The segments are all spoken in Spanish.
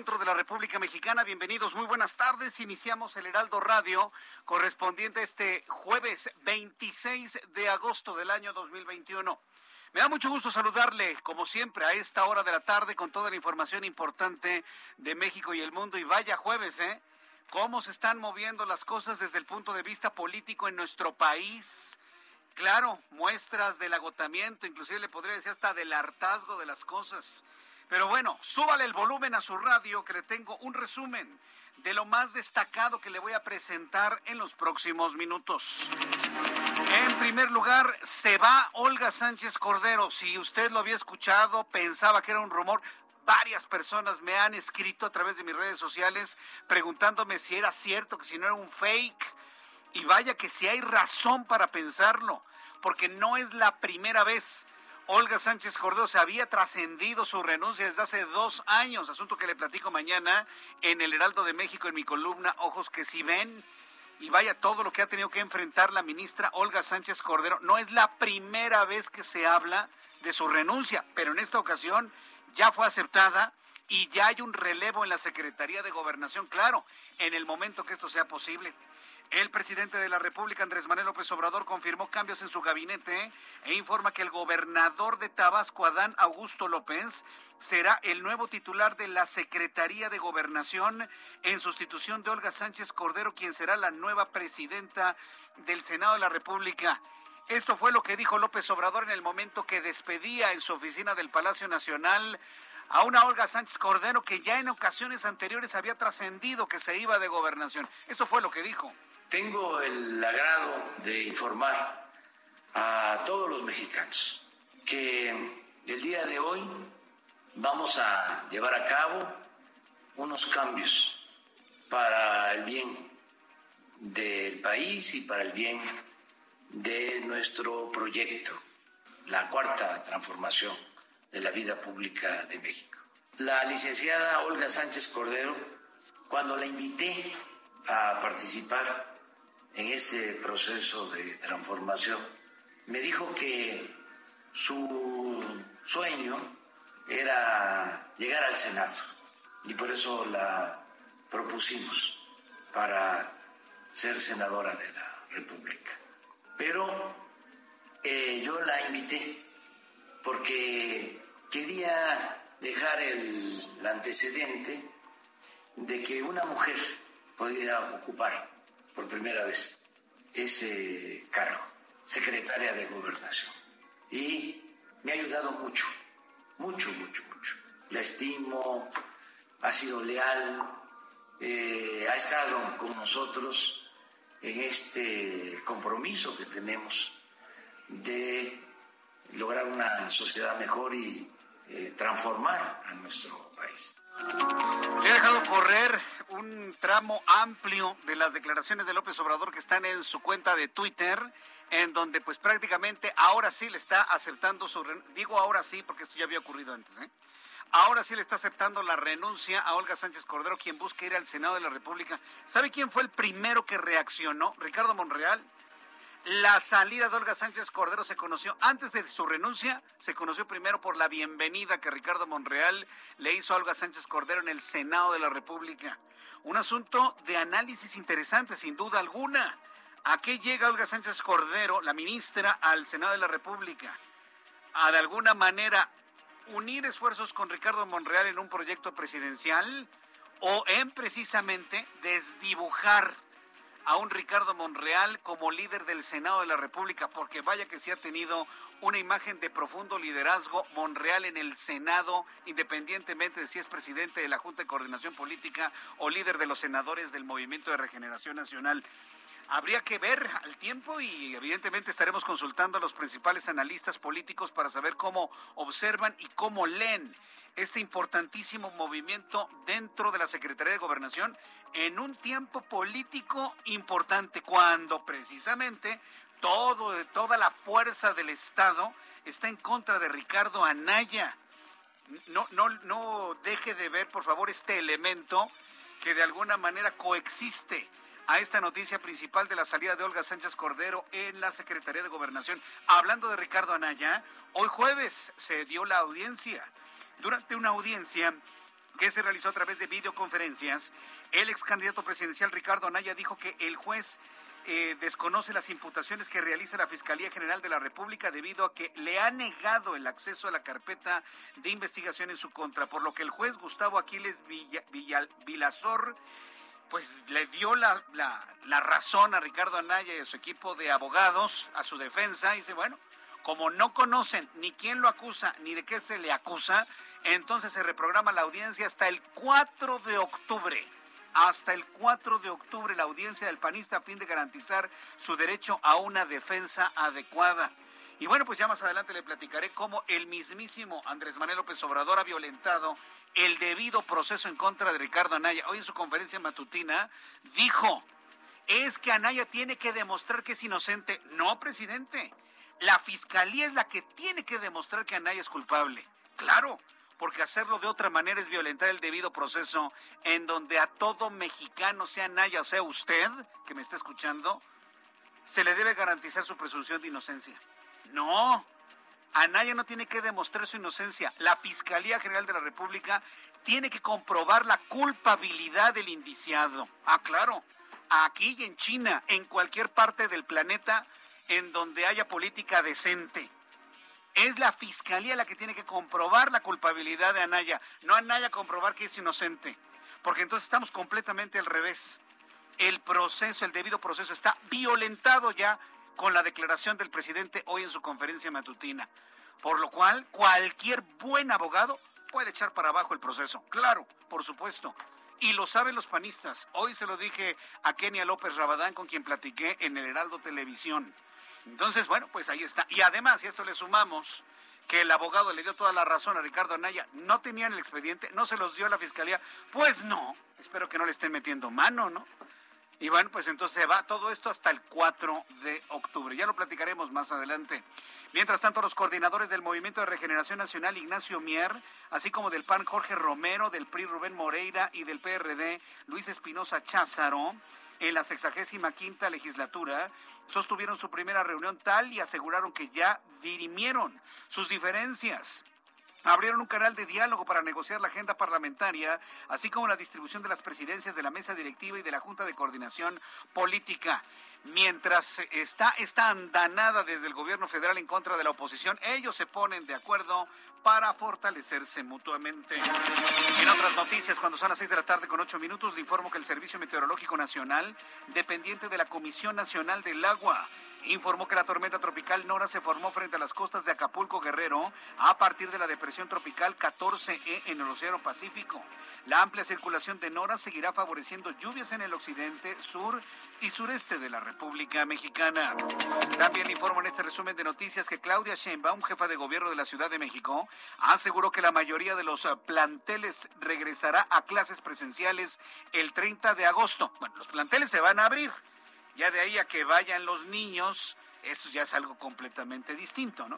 Centro de la República Mexicana. Bienvenidos, muy buenas tardes. Iniciamos el Heraldo Radio correspondiente a este jueves 26 de agosto del año 2021. Me da mucho gusto saludarle, como siempre, a esta hora de la tarde con toda la información importante de México y el mundo. Y vaya jueves, ¿eh? ¿Cómo se están moviendo las cosas desde el punto de vista político en nuestro país? Claro, muestras del agotamiento, inclusive le podría decir hasta del hartazgo de las cosas. Pero bueno, súbale el volumen a su radio que le tengo un resumen de lo más destacado que le voy a presentar en los próximos minutos. En primer lugar, se va Olga Sánchez Cordero. Si usted lo había escuchado, pensaba que era un rumor. Varias personas me han escrito a través de mis redes sociales preguntándome si era cierto, que si no era un fake. Y vaya que si hay razón para pensarlo, porque no es la primera vez. Olga Sánchez Cordero se había trascendido su renuncia desde hace dos años, asunto que le platico mañana en el Heraldo de México en mi columna Ojos que si ven. Y vaya todo lo que ha tenido que enfrentar la ministra Olga Sánchez Cordero. No es la primera vez que se habla de su renuncia, pero en esta ocasión ya fue aceptada y ya hay un relevo en la Secretaría de Gobernación, claro, en el momento que esto sea posible. El presidente de la República, Andrés Manuel López Obrador, confirmó cambios en su gabinete e informa que el gobernador de Tabasco, Adán Augusto López, será el nuevo titular de la Secretaría de Gobernación en sustitución de Olga Sánchez Cordero, quien será la nueva presidenta del Senado de la República. Esto fue lo que dijo López Obrador en el momento que despedía en su oficina del Palacio Nacional a una Olga Sánchez Cordero que ya en ocasiones anteriores había trascendido que se iba de gobernación. Esto fue lo que dijo. Tengo el agrado de informar a todos los mexicanos que el día de hoy vamos a llevar a cabo unos cambios para el bien del país y para el bien de nuestro proyecto, la cuarta transformación de la vida pública de México. La licenciada Olga Sánchez Cordero, cuando la invité a participar en este proceso de transformación, me dijo que su sueño era llegar al Senado y por eso la propusimos para ser senadora de la República. Pero eh, yo la invité porque quería dejar el, el antecedente de que una mujer podía ocupar por primera vez ese cargo, secretaria de gobernación. Y me ha ayudado mucho, mucho, mucho, mucho. La estimo, ha sido leal, eh, ha estado con nosotros en este compromiso que tenemos de lograr una sociedad mejor y eh, transformar a nuestro país. Le he dejado correr un tramo amplio de las declaraciones de López Obrador que están en su cuenta de Twitter, en donde pues prácticamente ahora sí le está aceptando su... Digo ahora sí porque esto ya había ocurrido antes, ¿eh? Ahora sí le está aceptando la renuncia a Olga Sánchez Cordero, quien busca ir al Senado de la República. ¿Sabe quién fue el primero que reaccionó? Ricardo Monreal. La salida de Olga Sánchez Cordero se conoció antes de su renuncia, se conoció primero por la bienvenida que Ricardo Monreal le hizo a Olga Sánchez Cordero en el Senado de la República. Un asunto de análisis interesante, sin duda alguna. ¿A qué llega Olga Sánchez Cordero, la ministra, al Senado de la República? A de alguna manera unir esfuerzos con Ricardo Monreal en un proyecto presidencial o en precisamente desdibujar a un Ricardo Monreal como líder del Senado de la República, porque vaya que sí ha tenido una imagen de profundo liderazgo Monreal en el Senado, independientemente de si es presidente de la Junta de Coordinación Política o líder de los senadores del Movimiento de Regeneración Nacional. Habría que ver al tiempo y evidentemente estaremos consultando a los principales analistas políticos para saber cómo observan y cómo leen este importantísimo movimiento dentro de la Secretaría de Gobernación en un tiempo político importante cuando precisamente todo, toda la fuerza del Estado está en contra de Ricardo Anaya. No, no, no deje de ver, por favor, este elemento que de alguna manera coexiste a esta noticia principal de la salida de Olga Sánchez Cordero en la Secretaría de Gobernación. Hablando de Ricardo Anaya, hoy jueves se dio la audiencia. Durante una audiencia que se realizó a través de videoconferencias, el ex candidato presidencial Ricardo Anaya dijo que el juez eh, desconoce las imputaciones que realiza la Fiscalía General de la República debido a que le ha negado el acceso a la carpeta de investigación en su contra, por lo que el juez Gustavo Aquiles Vilazor pues le dio la, la, razón a Ricardo Anaya y a su equipo de abogados, a su defensa, y dice, bueno, como no conocen ni quién lo acusa ni de qué se le acusa, entonces se reprograma la audiencia hasta el 4 de octubre. Hasta el 4 de octubre la audiencia del panista a fin de garantizar su derecho a una defensa adecuada. Y bueno, pues ya más adelante le platicaré cómo el mismísimo Andrés Manuel López Obrador ha violentado el debido proceso en contra de Ricardo Anaya. Hoy en su conferencia matutina dijo, es que Anaya tiene que demostrar que es inocente. No, presidente. La fiscalía es la que tiene que demostrar que Anaya es culpable. Claro, porque hacerlo de otra manera es violentar el debido proceso en donde a todo mexicano, sea Anaya, sea usted, que me está escuchando, se le debe garantizar su presunción de inocencia. No, Anaya no tiene que demostrar su inocencia. La Fiscalía General de la República tiene que comprobar la culpabilidad del indiciado. Ah, claro. Aquí y en China, en cualquier parte del planeta en donde haya política decente. Es la Fiscalía la que tiene que comprobar la culpabilidad de Anaya, no Anaya comprobar que es inocente. Porque entonces estamos completamente al revés. El proceso, el debido proceso está violentado ya con la declaración del presidente hoy en su conferencia matutina. Por lo cual, cualquier buen abogado puede echar para abajo el proceso. Claro, por supuesto. Y lo saben los panistas. Hoy se lo dije a Kenia López Rabadán, con quien platiqué en el Heraldo Televisión. Entonces, bueno, pues ahí está. Y además, si esto le sumamos que el abogado le dio toda la razón a Ricardo Anaya, no tenían el expediente, no se los dio la fiscalía, pues no. Espero que no le estén metiendo mano, ¿no? Y bueno, pues entonces va todo esto hasta el 4 de octubre. Ya lo platicaremos más adelante. Mientras tanto, los coordinadores del Movimiento de Regeneración Nacional, Ignacio Mier, así como del PAN Jorge Romero, del PRI Rubén Moreira y del PRD Luis Espinosa Cházaro, en la sexagésima quinta legislatura, sostuvieron su primera reunión tal y aseguraron que ya dirimieron sus diferencias abrieron un canal de diálogo para negociar la agenda parlamentaria, así como la distribución de las presidencias de la mesa directiva y de la Junta de Coordinación Política. Mientras está esta andanada desde el gobierno federal en contra de la oposición, ellos se ponen de acuerdo para fortalecerse mutuamente. En otras noticias, cuando son las seis de la tarde con ocho minutos, le informo que el Servicio Meteorológico Nacional, dependiente de la Comisión Nacional del Agua, informó que la tormenta tropical Nora se formó frente a las costas de Acapulco Guerrero a partir de la depresión tropical 14E en el Océano Pacífico. La amplia circulación de Nora seguirá favoreciendo lluvias en el occidente, sur y sureste de la República Mexicana. También informo en este resumen de noticias que Claudia Sheinbaum, jefa de gobierno de la Ciudad de México, aseguró que la mayoría de los planteles regresará a clases presenciales el 30 de agosto. Bueno, los planteles se van a abrir ya de ahí a que vayan los niños eso ya es algo completamente distinto, ¿no?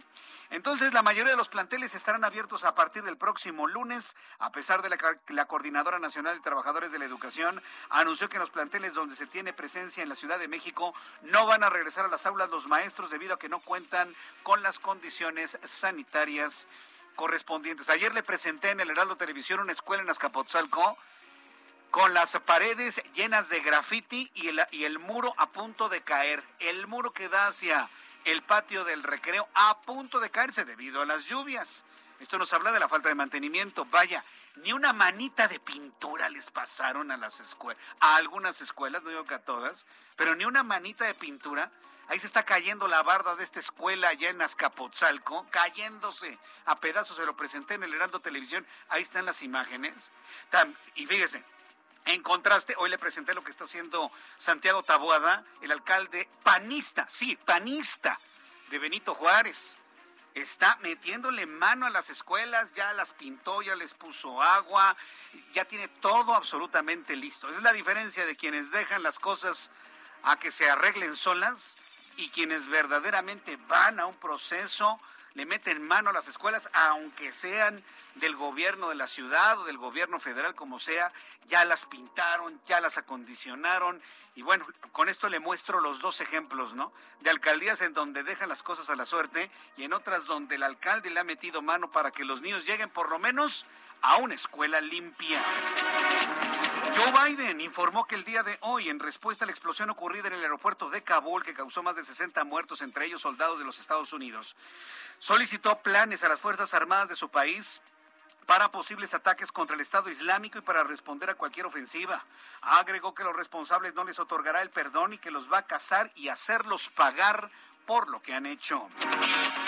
Entonces, la mayoría de los planteles estarán abiertos a partir del próximo lunes, a pesar de la, la Coordinadora Nacional de Trabajadores de la Educación anunció que en los planteles donde se tiene presencia en la Ciudad de México no van a regresar a las aulas los maestros debido a que no cuentan con las condiciones sanitarias correspondientes. Ayer le presenté en el Heraldo Televisión una escuela en Azcapotzalco con las paredes llenas de el, y el muro a punto de caer. El muro que da hacia el patio del recreo a punto de caerse debido a las lluvias. Esto nos habla de la falta de mantenimiento. Vaya, ni una manita de pintura les pasaron a las escuelas, a algunas escuelas, no digo que a todas, pero ni una manita de pintura. Ahí se está cayendo la barda de esta escuela allá en Azcapotzalco, cayéndose a pedazos. Se lo presenté en el Heraldo Televisión. Ahí están las imágenes. Y fíjese, en contraste, hoy le presenté lo que está haciendo Santiago Taboada, el alcalde panista, sí, panista de Benito Juárez. Está metiéndole mano a las escuelas, ya las pintó, ya les puso agua, ya tiene todo absolutamente listo. Es la diferencia de quienes dejan las cosas a que se arreglen solas y quienes verdaderamente van a un proceso, le meten mano a las escuelas, aunque sean del gobierno de la ciudad o del gobierno federal, como sea, ya las pintaron, ya las acondicionaron. Y bueno, con esto le muestro los dos ejemplos, ¿no? De alcaldías en donde dejan las cosas a la suerte y en otras donde el alcalde le ha metido mano para que los niños lleguen por lo menos a una escuela limpia. Joe Biden informó que el día de hoy, en respuesta a la explosión ocurrida en el aeropuerto de Kabul, que causó más de 60 muertos, entre ellos soldados de los Estados Unidos, solicitó planes a las Fuerzas Armadas de su país para posibles ataques contra el Estado Islámico y para responder a cualquier ofensiva. Agregó que los responsables no les otorgará el perdón y que los va a cazar y hacerlos pagar por lo que han hecho.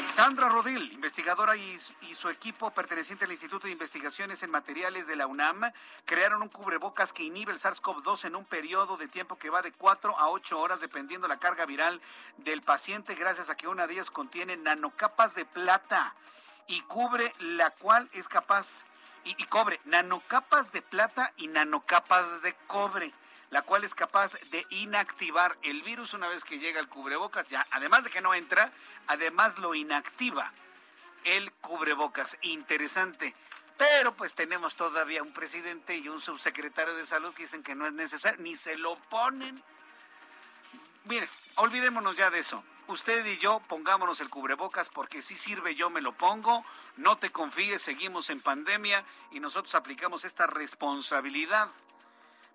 Sandra Rodil, investigadora y, su equipo perteneciente al Instituto de Investigaciones en Materiales de la UNAM, crearon un cubrebocas que inhibe el SARS-CoV-2 en un periodo de tiempo que va de 4 a 8 horas dependiendo la carga viral del paciente gracias a que una de ellas contiene nanocapas de plata y cubre la cual es capaz y, y cobre nanocapas de plata y nanocapas de cobre la cual es capaz de inactivar el virus una vez que llega al cubrebocas. Ya, además de que no entra, además lo inactiva el cubrebocas. Interesante. Pero pues tenemos todavía un presidente y un subsecretario de salud que dicen que no es necesario, ni se lo ponen. Mire, olvidémonos ya de eso. Usted y yo pongámonos el cubrebocas porque si sirve yo me lo pongo. No te confíes, seguimos en pandemia y nosotros aplicamos esta responsabilidad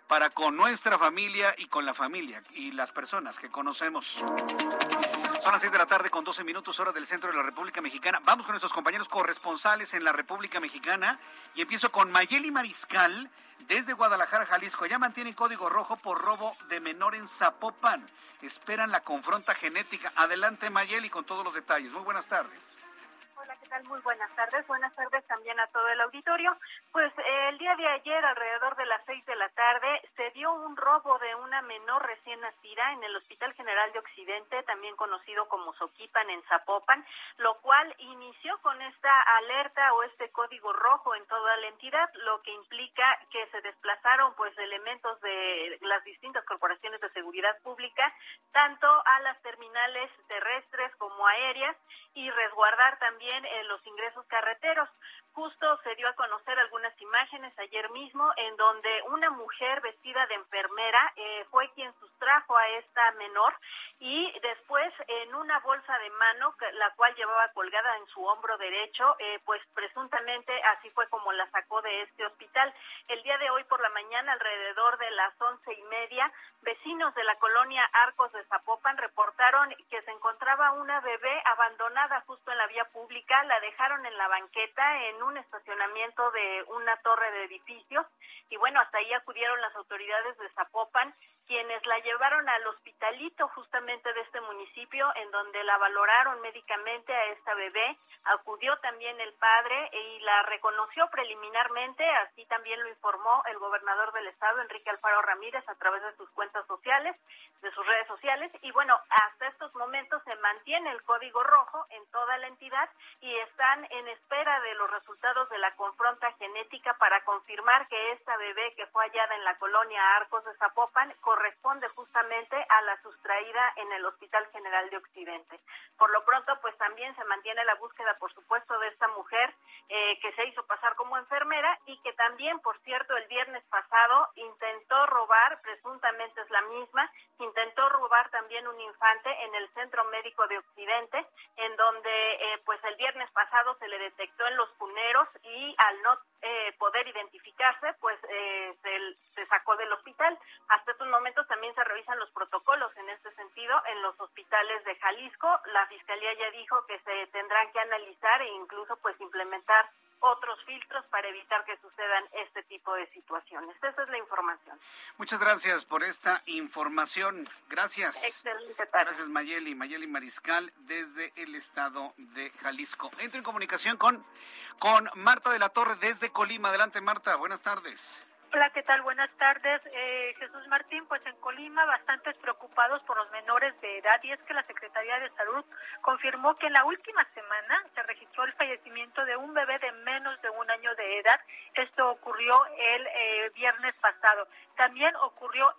para con nuestra familia y con la familia y las personas que conocemos. Son las 6 de la tarde con 12 minutos hora del centro de la República Mexicana. Vamos con nuestros compañeros corresponsales en la República Mexicana y empiezo con Mayeli Mariscal desde Guadalajara, Jalisco. Ya mantienen código rojo por robo de menor en Zapopan. Esperan la confronta genética. Adelante Mayeli con todos los detalles. Muy buenas tardes. Hola, ¿qué tal? Muy buenas tardes. Buenas tardes también a todo el auditorio. Pues eh, el día de ayer, alrededor de las seis de la tarde, se dio un robo de una menor recién nacida en el Hospital General de Occidente, también conocido como Soquipan en Zapopan, lo cual inició con esta alerta o este código rojo en toda la entidad, lo que implica que se desplazaron pues elementos de las distintas corporaciones de seguridad pública, tanto a las terminales terrestres como aéreas, y resguardar también eh, los ingresos carreteros. Justo se dio a conocer algunas imágenes ayer mismo en donde una mujer vestida de enfermera eh, fue quien sustrajo a esta menor y después en una bolsa de mano, la cual llevaba colgada en su hombro derecho, eh, pues presuntamente así fue como la sacó de este hospital. El día de hoy por la mañana, alrededor de las once y media, vecinos de la colonia Arcos de Zapopan reportaron que se encontraba una bebé abandonada justo en la vía pública, la dejaron en la banqueta en un estacionamiento de una torre de edificios y bueno, hasta ahí acudieron las autoridades de Zapopan, quienes la llevaron al hospitalito justamente de este municipio, en donde la valoraron médicamente a esta bebé. Acudió también el padre y la reconoció preliminarmente, así también lo informó el gobernador del estado, Enrique Alfaro Ramírez, a través de sus cuentas sociales, de sus redes sociales. Y bueno, hasta estos momentos se mantiene el código rojo en toda la entidad y están en espera de los resultados de la confronta genética para confirmar que esta bebé que fue hallada en la colonia Arcos de Zapopan corresponde justamente a la sustraída en el Hospital General de Occidente. Por lo pronto, pues también se mantiene la búsqueda, por supuesto, de esta mujer eh, que se hizo pasar como enfermera y que también, por cierto, el viernes pasado intentó robar, presuntamente es la misma, intentó robar también un infante en el Centro Médico de Occidente, en donde eh, pues el viernes pasado se le detectó en los cuneros y al no eh, poder identificarse, pues eh, se, sacó del hospital. Hasta estos momentos también se revisan los protocolos en este sentido en los hospitales de Jalisco. La Fiscalía ya dijo que se tendrán que analizar e incluso pues implementar otros filtros para evitar que sucedan este tipo de situaciones. Esa es la información. Muchas gracias por esta información. Gracias. Excelente tarde. Gracias Mayeli, Mayeli Mariscal desde el estado de Jalisco. Entro en comunicación con, con Marta de la Torre desde Colima. Adelante Marta, buenas tardes. Hola, ¿qué tal? Buenas tardes. Eh, Jesús Martín, pues en Colima bastantes preocupados por los menores de edad y es que la Secretaría de Salud confirmó que en la última semana se registró el fallecimiento de un bebé de menos de un año de edad. Esto ocurrió el eh, viernes pasado. También ocurrió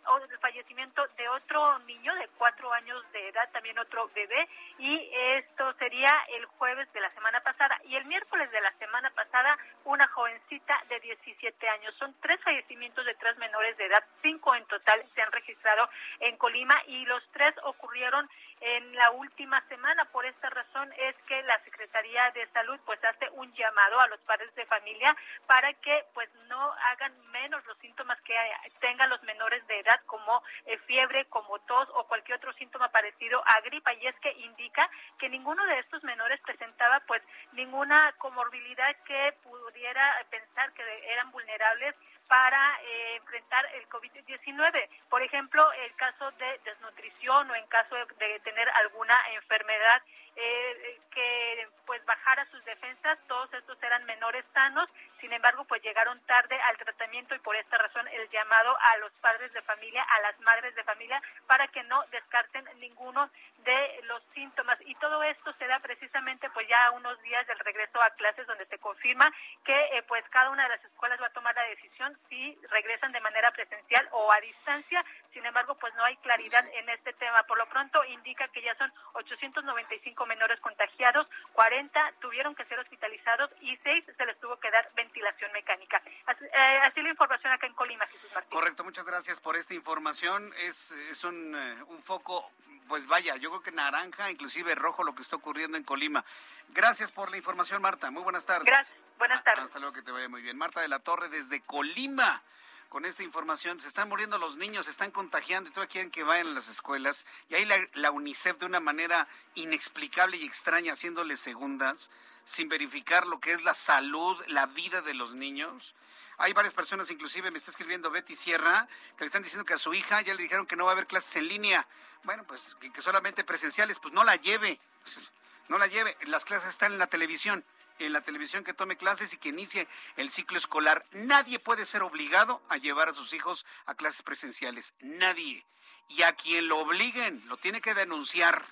fallecimiento de otro niño de cuatro años de edad, también otro bebé, y esto sería el jueves de la semana pasada. Y el miércoles de la semana pasada, una jovencita de 17 años. Son tres fallecimientos de tres menores de edad, cinco en total se han registrado en Colima y los tres ocurrieron en la última semana. Por esta razón es que la Secretaría de Salud pues hace un llamado a los padres de familia para que pues no hagan menos los síntomas que tengan los menores de edad como eh, fiebre, como tos o cualquier otro síntoma parecido a gripa y es que indica que ninguno de estos menores presentaba pues ninguna comorbilidad que pudiera pensar que eran vulnerables para eh, enfrentar el COVID-19. Por ejemplo, el caso de desnutrición o en caso de, tener alguna enfermedad eh, que pues bajara sus defensas, todos estos eran menores sanos, sin embargo, pues llegaron tarde al tratamiento y por esta razón el llamado a los padres de familia, a las madres de familia, para que no descarten ninguno de los síntomas. Y todo esto se da precisamente pues ya unos días del regreso a clases donde se confirma que eh, pues cada una de las escuelas va a tomar la decisión si regresan de manera presencial o a distancia. Sin embargo, pues no hay claridad en este tema. Por lo pronto indica que ya son 895 menores contagiados, 40 tuvieron que ser hospitalizados y 6 se les tuvo que dar ventilación mecánica. Así, eh, la información acá en Colima, Jesús Martín. Correcto, muchas gracias por esta información. Es, es un, eh, un foco, pues vaya, yo creo que naranja, inclusive rojo lo que está ocurriendo en Colima. Gracias por la información, Marta. Muy buenas tardes. Gracias. Buenas tardes. Hasta luego, que te vaya muy bien. Marta de la Torre desde Colima con esta información. Se están muriendo los niños, se están contagiando y todavía quieren que vayan a las escuelas. Y ahí la, UNICEF de una manera inexplicable y extraña haciéndole segundas, sin verificar lo que es la salud, la vida de los niños. Hay varias personas, inclusive me está escribiendo Betty Sierra, que le están diciendo que a su hija ya le dijeron que no va a haber clases en línea. Bueno, pues que solamente presenciales, pues no la lleve. No la lleve. Las clases están en la televisión en la televisión que tome clases y que inicie el ciclo escolar. Nadie puede ser obligado a llevar a sus hijos a clases presenciales. Nadie. Y a quien lo obliguen, lo tiene que denunciar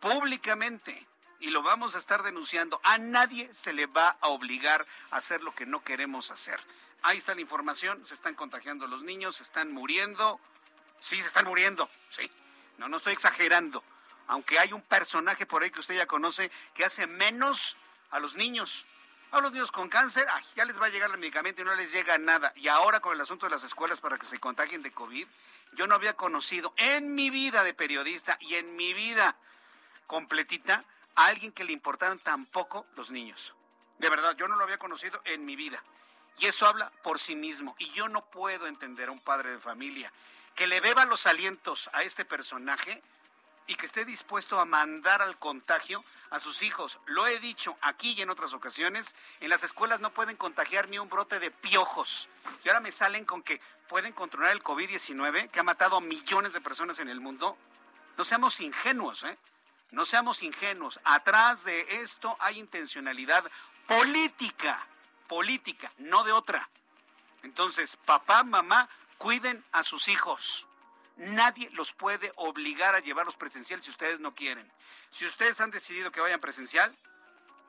públicamente. Y lo vamos a estar denunciando. A nadie se le va a obligar a hacer lo que no queremos hacer. Ahí está la información. Se están contagiando los niños, se están muriendo. Sí, se están muriendo. Sí. No, no estoy exagerando. Aunque hay un personaje por ahí que usted ya conoce que hace menos a los niños. A los niños con cáncer, ya les va a llegar el medicamento y no les llega nada. Y ahora con el asunto de las escuelas para que se contagien de COVID, yo no había conocido en mi vida de periodista y en mi vida completita a alguien que le importaran tan poco los niños. De verdad, yo no lo había conocido en mi vida. Y eso habla por sí mismo. Y yo no puedo entender a un padre de familia que le beba los alientos a este personaje y que esté dispuesto a mandar al contagio a sus hijos. Lo he dicho aquí y en otras ocasiones, en las escuelas no pueden contagiar ni un brote de piojos. Y ahora me salen con que pueden controlar el COVID-19, que ha matado a millones de personas en el mundo. No seamos ingenuos, ¿eh? No seamos ingenuos. Atrás de esto hay intencionalidad política, política, no de otra. Entonces, papá, mamá, cuiden a sus hijos. Nadie los puede obligar a llevarlos presencial si ustedes no quieren. Si ustedes han decidido que vayan presencial,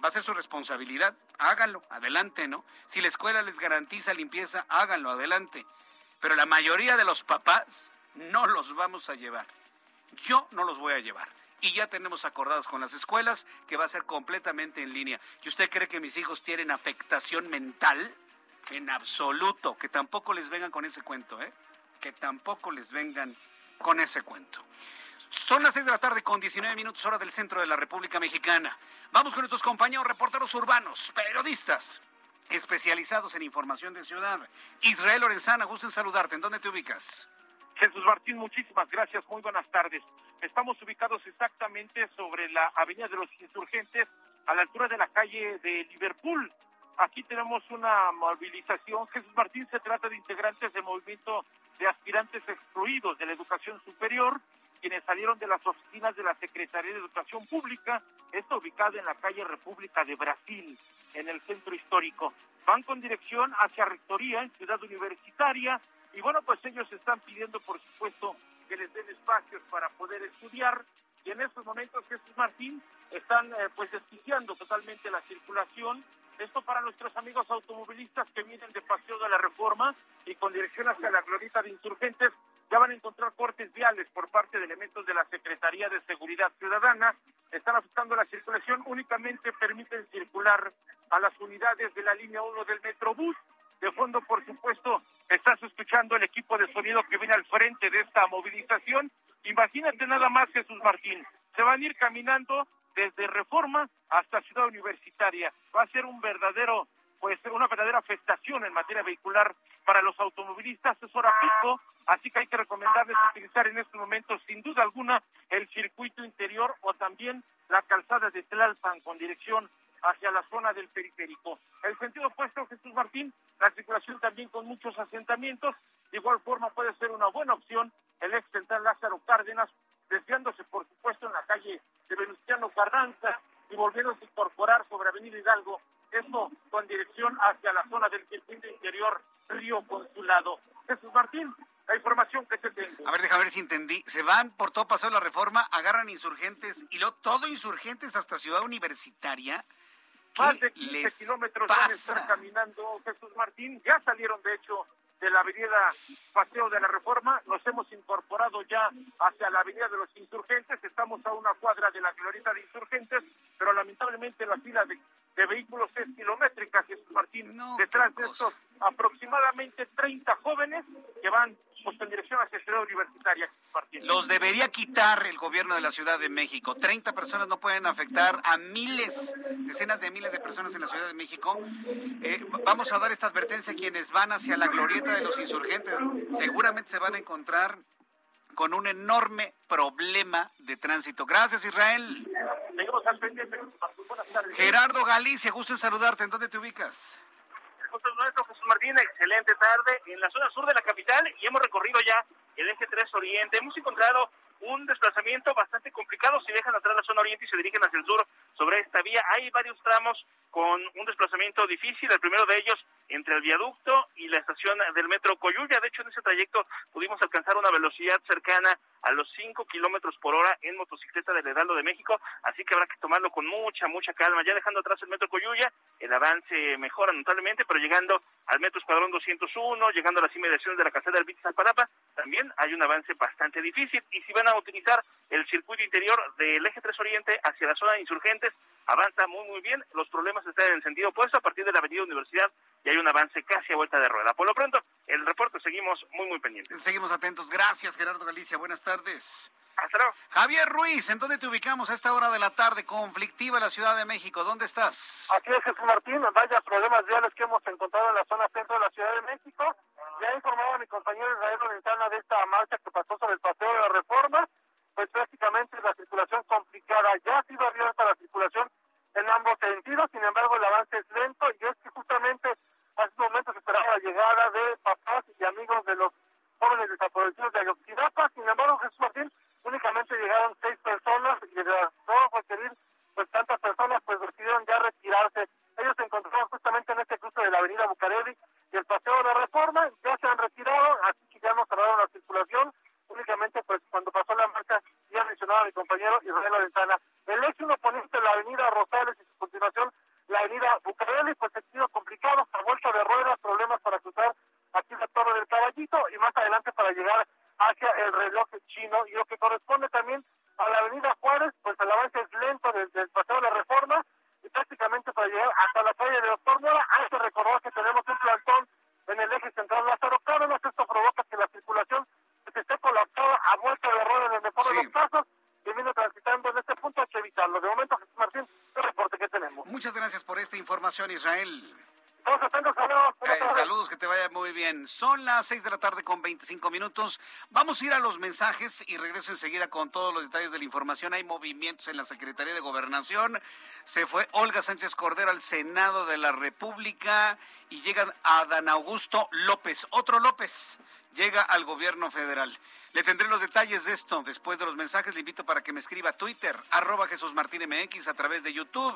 va a ser su responsabilidad. Háganlo, adelante, ¿no? Si la escuela les garantiza limpieza, háganlo, adelante. Pero la mayoría de los papás no los vamos a llevar. Yo no los voy a llevar. Y ya tenemos acordados con las escuelas que va a ser completamente en línea. ¿Y usted cree que mis hijos tienen afectación mental? En absoluto. Que tampoco les vengan con ese cuento, ¿eh? Que tampoco les vengan con ese cuento. Son las 6 de la tarde con 19 minutos hora del centro de la República Mexicana. Vamos con nuestros compañeros reporteros urbanos, periodistas especializados en información de ciudad. Israel Lorenzana, gusto en saludarte. ¿En dónde te ubicas? Jesús Martín, muchísimas gracias. Muy buenas tardes. Estamos ubicados exactamente sobre la Avenida de los Insurgentes, a la altura de la calle de Liverpool. Aquí tenemos una movilización. Jesús Martín se trata de integrantes del movimiento de aspirantes excluidos de la educación superior, quienes salieron de las oficinas de la Secretaría de Educación Pública, está ubicada en la calle República de Brasil, en el centro histórico. Van con dirección hacia Rectoría, en Ciudad Universitaria, y bueno, pues ellos están pidiendo, por supuesto, que les den espacios para poder estudiar. Y en estos momentos, Jesús Martín, están eh, pues desquiciando totalmente la circulación. Esto para nuestros amigos automovilistas que vienen de Paseo de la Reforma y con dirección hacia la Glorita de Insurgentes, ya van a encontrar cortes viales por parte de elementos de la Secretaría de Seguridad Ciudadana. Están afectando la circulación, únicamente permiten circular a las unidades de la línea 1 del Metrobús de fondo, por supuesto, estás escuchando el equipo de sonido que viene al frente de esta movilización. Imagínate nada más, Jesús Martín. Se van a ir caminando desde Reforma hasta Ciudad Universitaria. Va a ser un verdadero, pues, una verdadera afectación en materia vehicular para los automovilistas. Es hora pico, así que hay que recomendarles utilizar en estos momentos, sin duda alguna, el circuito interior o también la calzada de Tlalpan con dirección hacia la zona del periférico. El sentido opuesto, Jesús Martín, la circulación también con muchos asentamientos. De igual forma puede ser una buena opción el ex central Lázaro Cárdenas, desviándose por supuesto en la calle de Venustiano Carranza y volviéndose a incorporar sobre Avenida Hidalgo, esto con dirección hacia la zona del circuito interior Río Consulado. Jesús Martín, la información que se tengo. A ver, deja ver si entendí. Se van por todo paso de la reforma, agarran insurgentes y luego todo insurgentes hasta Ciudad Universitaria. Más de 15 kilómetros van a estar caminando Jesús Martín. Ya salieron, de hecho, de la avenida Paseo de la Reforma. Nos hemos incorporado ya hacia la avenida de los Insurgentes. Estamos a una cuadra de la glorieta de Insurgentes, pero lamentablemente la fila de, vehículos es kilométrica, Jesús Martín. Detrás de estos aproximadamente 30 jóvenes que van pues, en dirección hacia Ciudad Universitaria. Los debería quitar el gobierno de la Ciudad de México. 30 personas no pueden afectar a miles, decenas de miles de personas en la Ciudad de México. Eh, vamos a dar esta advertencia a quienes van hacia la glorieta de los insurgentes. Seguramente se van a encontrar con un enorme problema de tránsito. Gracias, Israel. Gerardo Galicia, gusto en saludarte. ¿En dónde te ubicas? nuestro, Jesús Martín, excelente tarde en la zona sur de la capital y hemos recorrido ya el eje 3 Oriente. Hemos encontrado un desplazamiento bastante complicado si dejan atrás la zona oriente y se dirigen hacia el sur sobre esta vía. Hay varios tramos con un desplazamiento difícil, el primero de ellos entre el viaducto y la estación del metro Coyuya. De hecho, en ese trayecto pudimos alcanzar una velocidad cercana a los 5 kilómetros por hora en motocicleta del Heraldo de México, así que habrá que tomarlo con mucha, mucha calma. Ya dejando atrás el metro Coyuya, el avance mejora notablemente, pero llegando al metro Escuadrón 201, llegando a las inmediaciones de la caseta del Vitis Alparapa, también hay un avance bastante difícil. Y si van a utilizar el circuito interior del eje 3 Oriente hacia la zona de insurgentes, avanza muy, muy bien. Los problemas están en el sentido opuesto a partir de la avenida Universidad y hay un avance casi a vuelta de rueda. Por lo pronto, el reporte seguimos muy, muy pendientes. Seguimos atentos. Gracias, Gerardo Galicia. Buenas tardes. Hasta luego. Javier Ruiz, ¿en dónde te ubicamos a esta hora de la tarde? Conflictiva en la Ciudad de México. ¿Dónde estás? Aquí es Jesús Martín. Vaya problemas viales que hemos encontrado en la zona centro de la Ciudad de México. Ya informaba mi compañero Israel Lorenzana de esta marcha que pasó sobre el paseo de la Reforma. Pues prácticamente la circulación complicada. Ya ha sido abierta la circulación en ambos sentidos. Sin embargo, el avance es lento y es que justamente hace un momento se esperaba la llegada de papás y amigos de los jóvenes desaparecidos de Ayotzinapa. Sin embargo, Jesús Martín, únicamente llegaron seis personas y de no requerir pues tantas personas, pues decidieron ya retirarse. Ellos se encontraron justamente en este cruce de la avenida Bucareli y el paseo de la Reforma, ya se han retirado, así que ya no cerraron la circulación. Únicamente, pues cuando pasó la marcha, ya mencionaba mi compañero Israel Ventana, el ex uno poniente la avenida Rosales y su continuación la avenida Bucareli, pues ha sido complicado, a vuelta de ruedas, problemas para cruzar aquí la Torre del Caballito y más adelante para llegar hacia el el reloj chino y lo que corresponde también a la avenida Juárez, pues el avance es lento desde el paseo de la reforma y prácticamente para llegar hasta la calle de Doctor Mora hay que recordar que tenemos un plantón en el eje central Lázaro Cárdenas, esto provoca que la circulación se esté colapsada a vuelta de rueda en el mejor de los casos y viene transitando en este punto hay que evitarlo. De momento, Jesús Martín, el reporte que tenemos. Muchas gracias por esta información, Israel. Eh, saludos, que te vaya muy bien. Son las 6 de la tarde con 25 minutos. Vamos a ir a los mensajes y regreso enseguida con todos los detalles de la información. Hay movimientos en la Secretaría de Gobernación. Se fue Olga Sánchez Cordero al Senado de la República y llega Dan Augusto López, otro López, llega al gobierno federal. Le tendré los detalles de esto después de los mensajes. Le invito para que me escriba a Twitter, arroba Jesús Martín MX a través de YouTube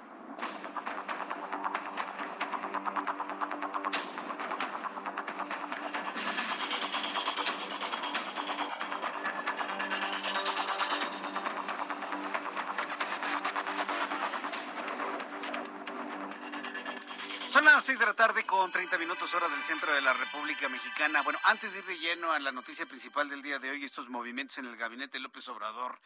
Tarde con 30 minutos hora del centro de la República Mexicana. Bueno, antes de ir de lleno a la noticia principal del día de hoy, estos movimientos en el gabinete López Obrador,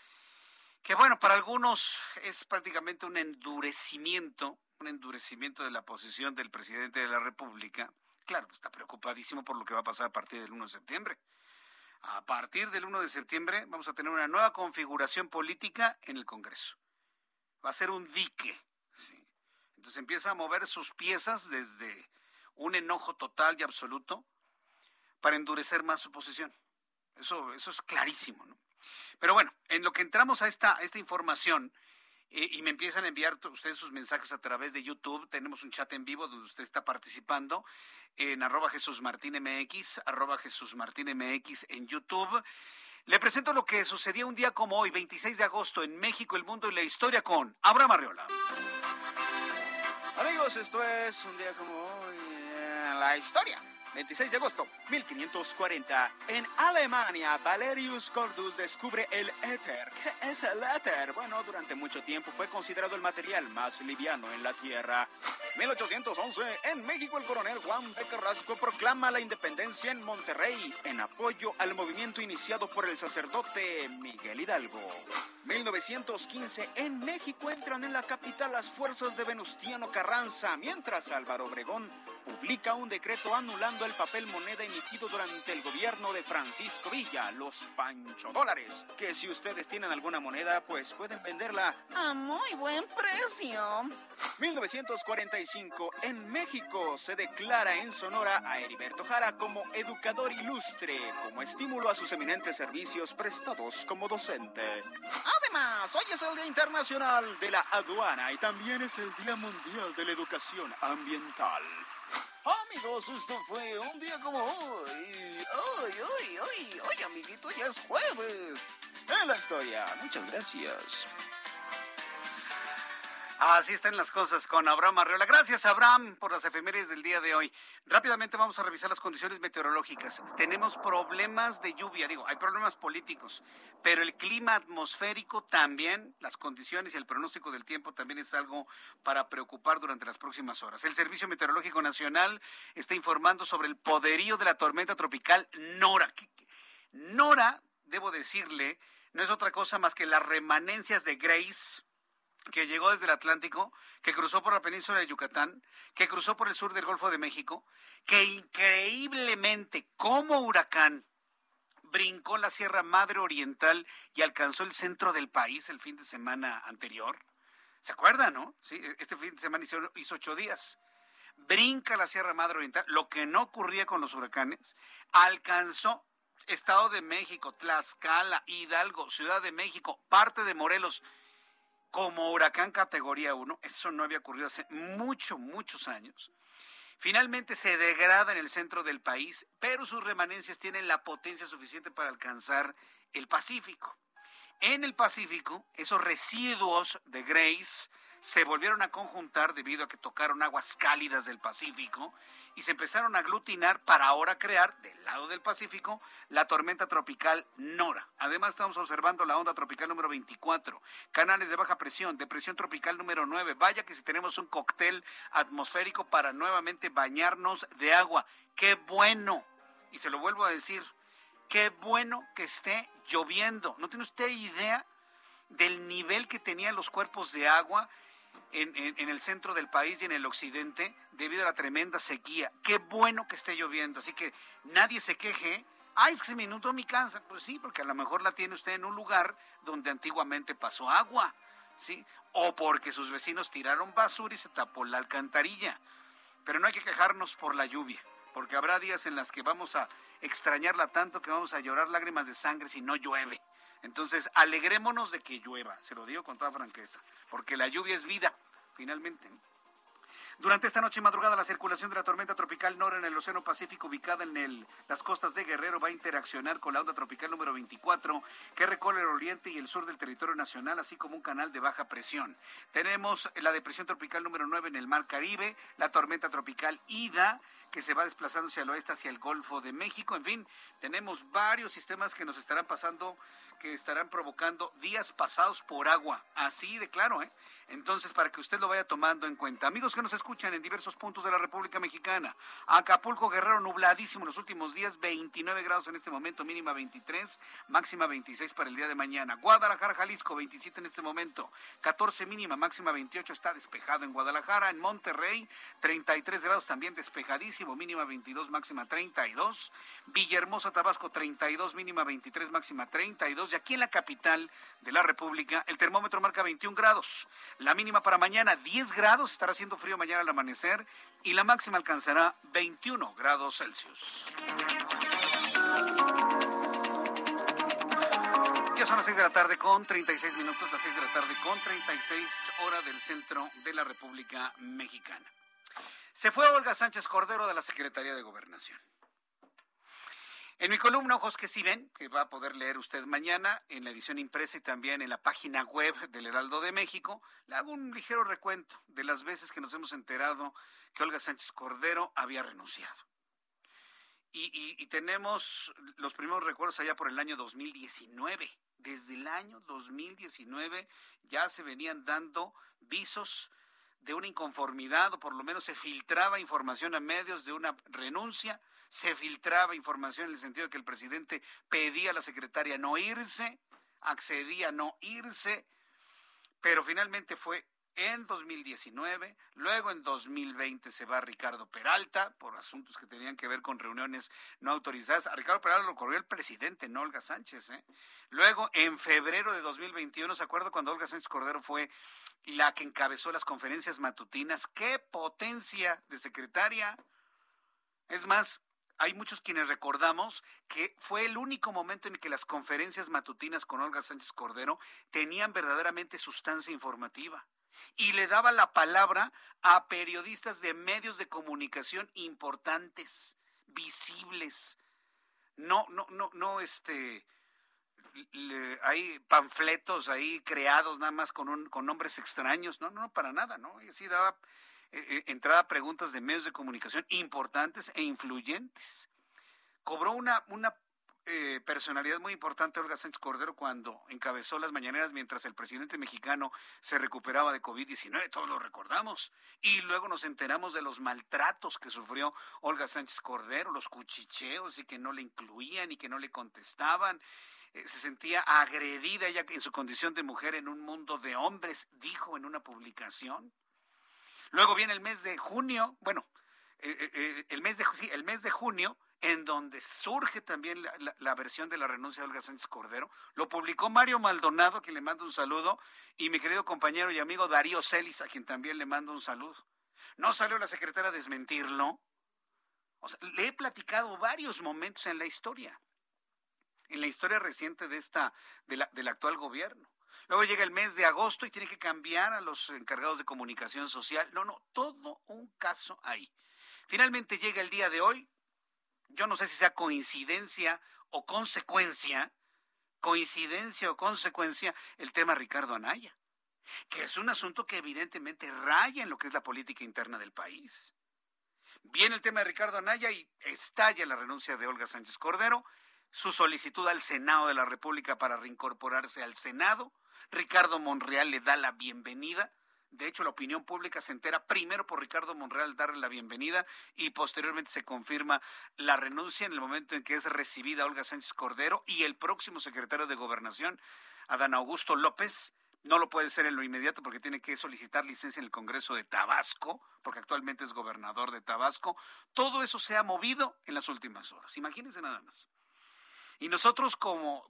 que bueno, para algunos es prácticamente un endurecimiento, un endurecimiento de la posición del presidente de la República. Claro, está preocupadísimo por lo que va a pasar a partir del 1 de septiembre. A partir del 1 de septiembre vamos a tener una nueva configuración política en el Congreso. Va a ser un dique. Entonces empieza a mover sus piezas desde un enojo total y absoluto para endurecer más su posición. Eso, eso es clarísimo, ¿no? Pero bueno, en lo que entramos a esta, esta información eh, y me empiezan a enviar ustedes sus mensajes a través de YouTube, tenemos un chat en vivo donde usted está participando en arroba Jesús Martín MX, arroba Jesús Martín MX en YouTube. Le presento lo que sucedía un día como hoy, 26 de agosto, en México, el mundo y la historia con Abraham Arriola. Amigos, esto es un día como hoy en la historia. 26 de agosto, 1540. En Alemania, Valerius Cordus descubre el éter. ¿Qué es el éter? Bueno, durante mucho tiempo fue considerado el material más liviano en la Tierra. 1811. En México, el coronel Juan de Carrasco proclama la independencia en Monterrey en apoyo al movimiento iniciado por el sacerdote Miguel Hidalgo. 1915. En México entran en la capital las fuerzas de Venustiano Carranza, mientras Álvaro Obregón publica un decreto anulando el papel moneda emitido durante el gobierno de Francisco Villa, los pancho dólares, que si ustedes tienen alguna moneda, pues pueden venderla a muy buen precio. 1945, en México se declara en Sonora a Heriberto Jara como educador ilustre, como estímulo a sus eminentes servicios prestados como docente. Además, hoy es el Día Internacional de la Aduana y también es el Día Mundial de la Educación Ambiental. Amigos, esto fue un día como hoy. Hoy, hoy, hoy, hoy, amiguito, ya es jueves. En la historia. Muchas gracias. Así están las cosas con Abraham Arreola. Gracias, Abraham, por las efemérides del día de hoy. Rápidamente vamos a revisar las condiciones meteorológicas. Tenemos problemas de lluvia, digo, hay problemas políticos, pero el clima atmosférico también, las condiciones y el pronóstico del tiempo también es algo para preocupar durante las próximas horas. El Servicio Meteorológico Nacional está informando sobre el poderío de la tormenta tropical Nora. Nora, debo decirle, no es otra cosa más que las remanencias de Grace que llegó desde el Atlántico, que cruzó por la península de Yucatán, que cruzó por el sur del Golfo de México, que increíblemente como huracán brincó la Sierra Madre Oriental y alcanzó el centro del país el fin de semana anterior. ¿Se acuerdan, no? Sí, este fin de semana hizo, hizo ocho días. Brinca la Sierra Madre Oriental, lo que no ocurría con los huracanes, alcanzó Estado de México, Tlaxcala, Hidalgo, Ciudad de México, parte de Morelos como huracán categoría 1, eso no había ocurrido hace muchos, muchos años. Finalmente se degrada en el centro del país, pero sus remanencias tienen la potencia suficiente para alcanzar el Pacífico. En el Pacífico, esos residuos de Grace se volvieron a conjuntar debido a que tocaron aguas cálidas del Pacífico y se empezaron a aglutinar para ahora crear, del lado del Pacífico, la tormenta tropical Nora. Además, estamos observando la onda tropical número 24, canales de baja presión, depresión tropical número 9. Vaya que si tenemos un cóctel atmosférico para nuevamente bañarnos de agua. ¡Qué bueno! Y se lo vuelvo a decir, qué bueno que esté lloviendo. ¿No tiene usted idea del nivel que tenían los cuerpos de agua? En, el centro del país y en el occidente debido a la tremenda sequía. Qué bueno que esté lloviendo, así que nadie se queje. Ay, es que se me inundó mi casa. Pues sí, porque a lo mejor la tiene usted en un lugar donde antiguamente pasó agua, ¿sí? O porque sus vecinos tiraron basura y se tapó la alcantarilla. Pero no hay que quejarnos por la lluvia, porque habrá días en las que vamos a extrañarla tanto que vamos a llorar lágrimas de sangre si no llueve. Entonces, alegrémonos de que llueva, se lo digo con toda franqueza, porque la lluvia es vida, finalmente. Durante esta noche y madrugada, la circulación de la tormenta tropical Nora en el Océano Pacífico, ubicada en las costas de Guerrero, va a interaccionar con la onda tropical número 24, que recorre el oriente y el sur del territorio nacional, así como un canal de baja presión. Tenemos la depresión tropical número 9 en el Mar Caribe, la tormenta tropical Ida, que se va desplazando hacia el oeste, hacia el Golfo de México. En fin, tenemos varios sistemas que nos estarán pasando, que estarán provocando días pasados por agua. Así de claro, ¿eh? Entonces, para que usted lo vaya tomando en cuenta. Amigos que nos escuchan en diversos puntos de la República Mexicana. Acapulco, Guerrero, nubladísimo en los últimos días, 29 grados en este momento, mínima 23, máxima 26 para el día de mañana. Guadalajara, Jalisco, 27 en este momento, 14 mínima, máxima 28, está despejado en Guadalajara. En Monterrey, 33 grados también despejadísimo, mínima 22, máxima 32. Villahermosa, Tabasco, 32, mínima 23, máxima 32. Y aquí en la capital de la República, el termómetro marca 21 grados. La mínima para mañana 10 grados, estará haciendo frío mañana al amanecer y la máxima alcanzará 21 grados Celsius. Ya son las 6 de la tarde con 36 minutos, las 6 de la tarde con 36 hora del centro de la República Mexicana. Se fue Olga Sánchez Cordero de la Secretaría de Gobernación. En mi columna Ojos que sí ven, que va a poder leer usted mañana en la edición impresa y también en la página web del Heraldo de México, le hago un ligero recuento de las veces que nos hemos enterado que Olga Sánchez Cordero había renunciado. Y, tenemos los primeros recuerdos allá por el año 2019. Desde el año 2019 ya se venían dando visos de una inconformidad o por lo menos se filtraba información a medios de una renuncia se filtraba información en el sentido de que el presidente pedía a la secretaria no irse, accedía a no irse, pero finalmente fue en 2019, luego en 2020 se va Ricardo Peralta por asuntos que tenían que ver con reuniones no autorizadas. A Ricardo Peralta lo corrió el presidente, no Olga Sánchez. ¿eh? Luego, en febrero de 2021, ¿se acuerda cuando Olga Sánchez Cordero fue la que encabezó las conferencias matutinas? ¡Qué potencia de secretaria! Es más, hay muchos quienes recordamos que fue el único momento en que las conferencias matutinas con Olga Sánchez Cordero tenían verdaderamente sustancia informativa y le daba la palabra a periodistas de medios de comunicación importantes, visibles. No, no, no, no, este, hay panfletos ahí creados nada más con, un, con nombres extraños, no, no, para nada, ¿no? Y así daba eh, eh, entrada a preguntas de medios de comunicación importantes e influyentes. Cobró una, eh, personalidad muy importante Olga Sánchez Cordero cuando encabezó las mañaneras mientras el presidente mexicano se recuperaba de COVID-19, todos lo recordamos. Y luego nos enteramos de los maltratos que sufrió Olga Sánchez Cordero, los cuchicheos y que no le incluían y que no le contestaban. se sentía agredida ella en su condición de mujer en un mundo de hombres, dijo en una publicación. Luego viene el mes de junio, bueno, eh, eh, eh, el, mes de, el mes de junio, en donde surge también la, versión de la renuncia de Olga Sánchez Cordero. Lo publicó Mario Maldonado, a quien le mando un saludo, y mi querido compañero y amigo Darío Celis, a quien también le mando un saludo. ¿No salió la secretaria a desmentirlo? O sea, le he platicado varios momentos en la historia, en la historia reciente de esta, de la, del actual gobierno Luego llega el mes de agosto y tiene que cambiar a los encargados de comunicación social. No, no, todo un caso ahí. Finalmente llega el día de hoy. Yo no sé si sea coincidencia o consecuencia, coincidencia o consecuencia, el tema Ricardo Anaya, que es un asunto que evidentemente raya en lo que es la política interna del país. Viene el tema de Ricardo Anaya y estalla la renuncia de Olga Sánchez Cordero, su solicitud al Senado de la República para reincorporarse al Senado. Ricardo Monreal le da la bienvenida. De hecho, la opinión pública se entera primero por Ricardo Monreal darle la bienvenida y posteriormente se confirma la renuncia en el momento en que es recibida Olga Sánchez Cordero y el próximo secretario de Gobernación, Adán Augusto López, no lo puede ser en lo inmediato porque tiene que solicitar licencia en el Congreso de Tabasco, porque actualmente es gobernador de Tabasco. Todo eso se ha movido en las últimas horas. Imagínense nada más. Y nosotros como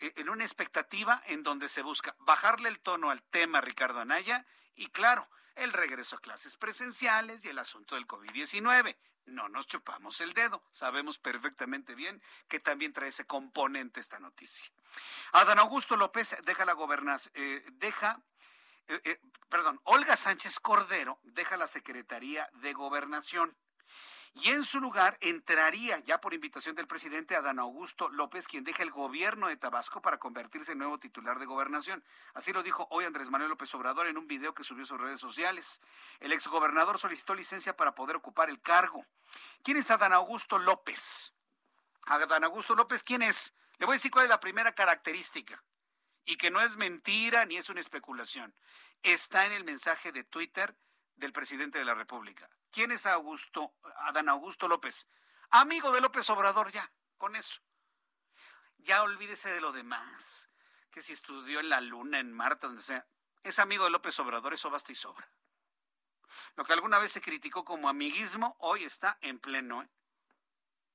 en una expectativa en donde se busca bajarle el tono al tema Ricardo Anaya y claro, el regreso a clases presenciales y el asunto del COVID-19. No nos chupamos el dedo, sabemos perfectamente bien que también trae ese componente esta noticia. Adán Augusto López deja la gobernación, eh, deja, eh, perdón, Olga Sánchez Cordero deja la Secretaría de Gobernación y en su lugar entraría, ya por invitación del presidente Adán Augusto López, quien deja el gobierno de Tabasco para convertirse en nuevo titular de gobernación. Así lo dijo hoy Andrés Manuel López Obrador en un video que subió a sus redes sociales. El exgobernador solicitó licencia para poder ocupar el cargo. ¿Quién es Adán Augusto López? Adán Augusto López, ¿quién es? Le voy a decir cuál es la primera característica. Y que no es mentira ni es una especulación. Está en el mensaje de Twitter del presidente de la República. ¿Quién es Augusto, Adán Augusto López? Amigo de López Obrador, ya, con eso. Ya olvídese de lo demás. Que si estudió en la Luna, en Marte, donde sea. Es amigo de López Obrador, eso basta y sobra. Lo que alguna vez se criticó como amiguismo, hoy está en pleno. ¿eh?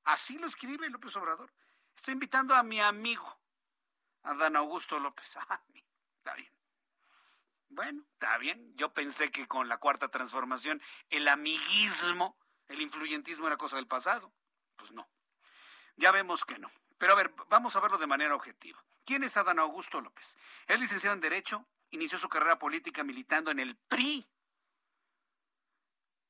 Así lo escribe López Obrador. Estoy invitando a mi amigo, Adán Augusto López. Ah, está bien. Bueno, está bien. Yo pensé que con la cuarta transformación el amiguismo, el influyentismo era cosa del pasado. Pues no. Ya vemos que no. Pero a ver, vamos a verlo de manera objetiva. ¿Quién es Adán Augusto López? Es licenciado en Derecho, inició su carrera política militando en el PRI.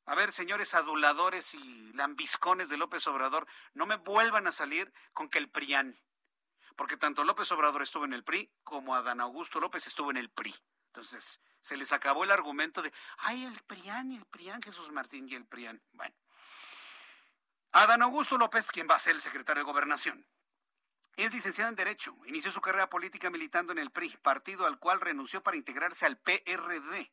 A ver, señores aduladores y lambiscones de López Obrador, no me vuelvan a salir con que el PRIAN. Porque tanto López Obrador estuvo en el PRI como Adán Augusto López estuvo en el PRI. Entonces, se les acabó el argumento de, ay, el PRIAN el PRIAN, Jesús Martín y el PRIAN. Bueno. Adán Augusto López, quien va a ser el secretario de Gobernación. Es licenciado en Derecho. Inició su carrera política militando en el PRI, partido al cual renunció para integrarse al PRD,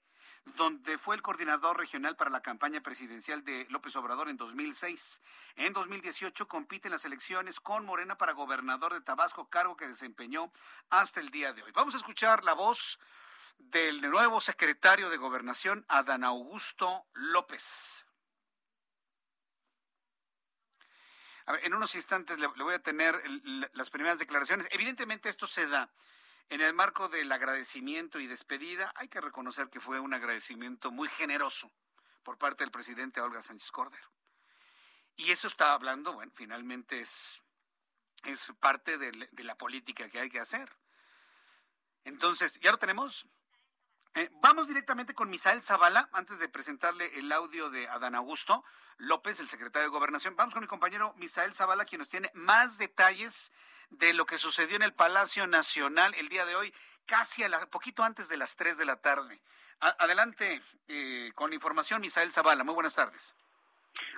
donde fue el coordinador regional para la campaña presidencial de López Obrador en 2006. En 2018 compite en las elecciones con Morena para gobernador de Tabasco, cargo que desempeñó hasta el día de hoy. Vamos a escuchar la voz del nuevo secretario de Gobernación, Adán Augusto López. en unos instantes le, voy a tener las primeras declaraciones. Evidentemente esto se da en el marco del agradecimiento y despedida. Hay que reconocer que fue un agradecimiento muy generoso por parte del presidente Olga Sánchez Cordero. Y eso está hablando, bueno, finalmente es, es parte de, de la política que hay que hacer. Entonces, ¿ya lo tenemos? Eh, vamos directamente con Misael Zavala, antes de presentarle el audio de Adán Augusto López, el secretario de Gobernación. Vamos con mi compañero Misael Zavala, quien nos tiene más detalles de lo que sucedió en el Palacio Nacional el día de hoy, casi a la, poquito antes de las 3 de la tarde. adelante eh, con la información, Misael Zavala. Muy buenas tardes.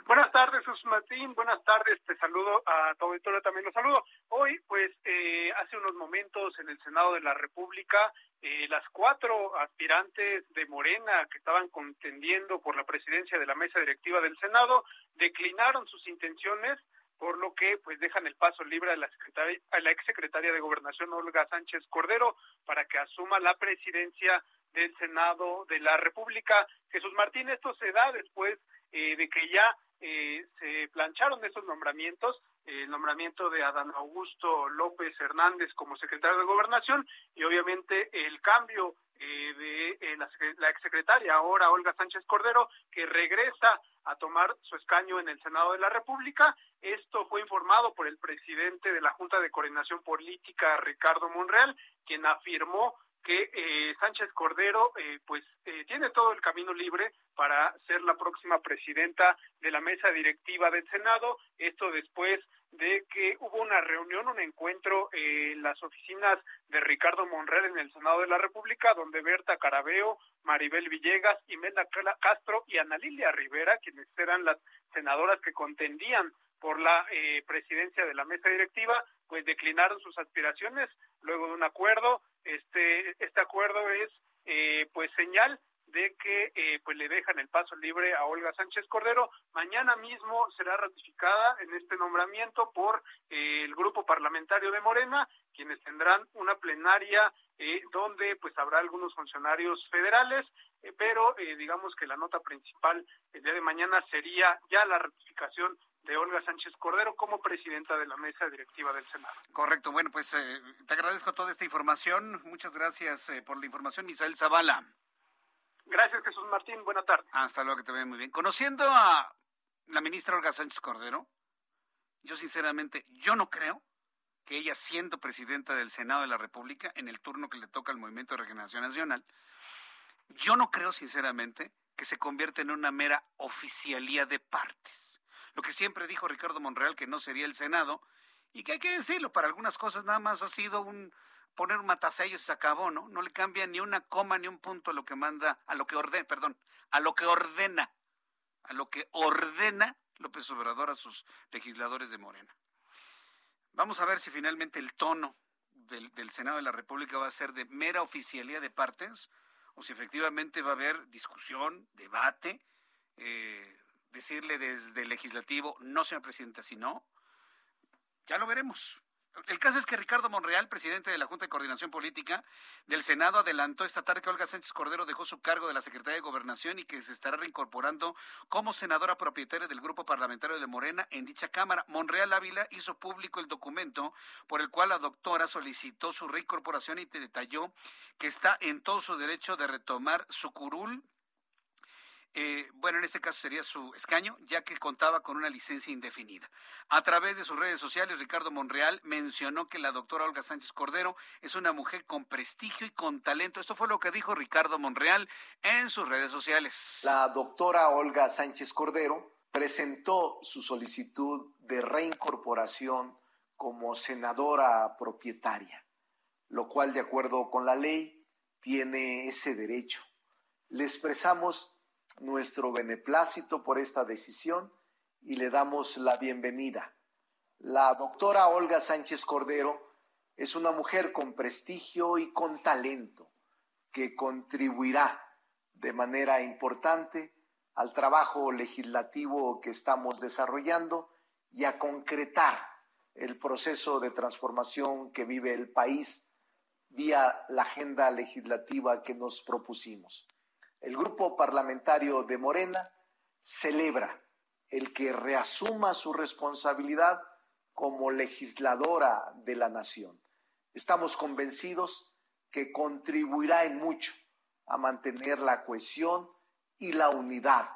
Buenas tardes, Jesús Martín. Buenas tardes. Te saludo a tu auditorio también lo saludo. Hoy, pues, eh, hace unos momentos en el Senado de la República, eh, las cuatro aspirantes de Morena que estaban contendiendo por la presidencia de la mesa directiva del Senado declinaron sus intenciones por lo que pues dejan el paso libre a la, secretaria, a la exsecretaria de Gobernación Olga Sánchez Cordero para que asuma la presidencia del Senado de la República. Jesús Martín, esto se da después eh, de que ya eh, se plancharon esos nombramientos, el nombramiento de Adán Augusto López Hernández como secretario de Gobernación y obviamente el cambio eh, de la, la exsecretaria, ahora Olga Sánchez Cordero, que regresa a tomar su escaño en el Senado de la República. Esto fue informado por el presidente de la Junta de Coordinación Política, Ricardo Monreal, quien afirmó que eh, Sánchez Cordero eh, pues eh, tiene todo el camino libre para ser la próxima presidenta de la mesa directiva del Senado. Esto después de que hubo una reunión, un encuentro en las oficinas de Ricardo Monreal en el Senado de la República, donde Berta Carabeo, Maribel Villegas, Imelda Castro y Ana Lilia Rivera, quienes eran las senadoras que contendían por la presidencia de la mesa directiva, pues declinaron sus aspiraciones luego de un acuerdo. Este, este acuerdo es eh, pues señal de que eh, pues le dejan el paso libre a Olga Sánchez Cordero. Mañana mismo será ratificada en este nombramiento por eh, el grupo parlamentario de Morena, quienes tendrán una plenaria donde pues habrá algunos funcionarios federales, pero digamos que la nota principal el día de mañana sería ya la ratificación de Olga Sánchez Cordero como presidenta de la mesa directiva del Senado. Correcto, bueno, pues eh, te agradezco toda esta información. Muchas gracias eh, por la información, Misael Zavala. Gracias, Jesús Martín. Buena tarde. Hasta luego, que te vea muy bien. Conociendo a la ministra Olga Sánchez Cordero, yo sinceramente, yo no creo que ella siendo presidenta del Senado de la República, en el turno que le toca al Movimiento de Regeneración Nacional, yo no creo sinceramente que se convierta en una mera oficialía de partes lo que siempre dijo Ricardo Monreal que no sería el Senado, y que hay que decirlo, para algunas cosas nada más ha sido un poner un matasello y se acabó, ¿no? No le cambia ni una coma ni un punto a lo que manda, a lo que ordena, perdón, a lo que ordena, a lo que ordena López Obrador a sus legisladores de Morena. Vamos a ver si finalmente el tono del, del Senado de la República va a ser de mera oficialía de partes o si efectivamente va a haber discusión, debate, eh, decirle desde el legislativo, no señor presidente, si no, ya lo veremos. El caso es que Ricardo Monreal, presidente de la Junta de Coordinación Política del Senado, adelantó esta tarde que Olga Sánchez Cordero dejó su cargo de la Secretaría de Gobernación y que se estará reincorporando como senadora propietaria del grupo parlamentario de Morena en dicha Cámara. Monreal Ávila hizo público el documento por el cual la doctora solicitó su reincorporación y detalló que está en todo su derecho de retomar su curul eh, bueno, en este caso sería su escaño, ya que contaba con una licencia indefinida. A través de sus redes sociales, Ricardo Monreal mencionó que la doctora Olga Sánchez Cordero es una mujer con prestigio y con talento. Esto fue lo que dijo Ricardo Monreal en sus redes sociales. La doctora Olga Sánchez Cordero presentó su solicitud de reincorporación como senadora propietaria, lo cual, de acuerdo con la ley, tiene ese derecho. Le expresamos nuestro beneplácito por esta decisión y le damos la bienvenida. La doctora Olga Sánchez Cordero es una mujer con prestigio y con talento que contribuirá de manera importante al trabajo legislativo que estamos desarrollando y a concretar el proceso de transformación que vive el país vía la agenda legislativa que nos propusimos. El grupo parlamentario de Morena celebra el que reasuma su responsabilidad como legisladora de la nación. Estamos convencidos que contribuirá en mucho a mantener la cohesión y la unidad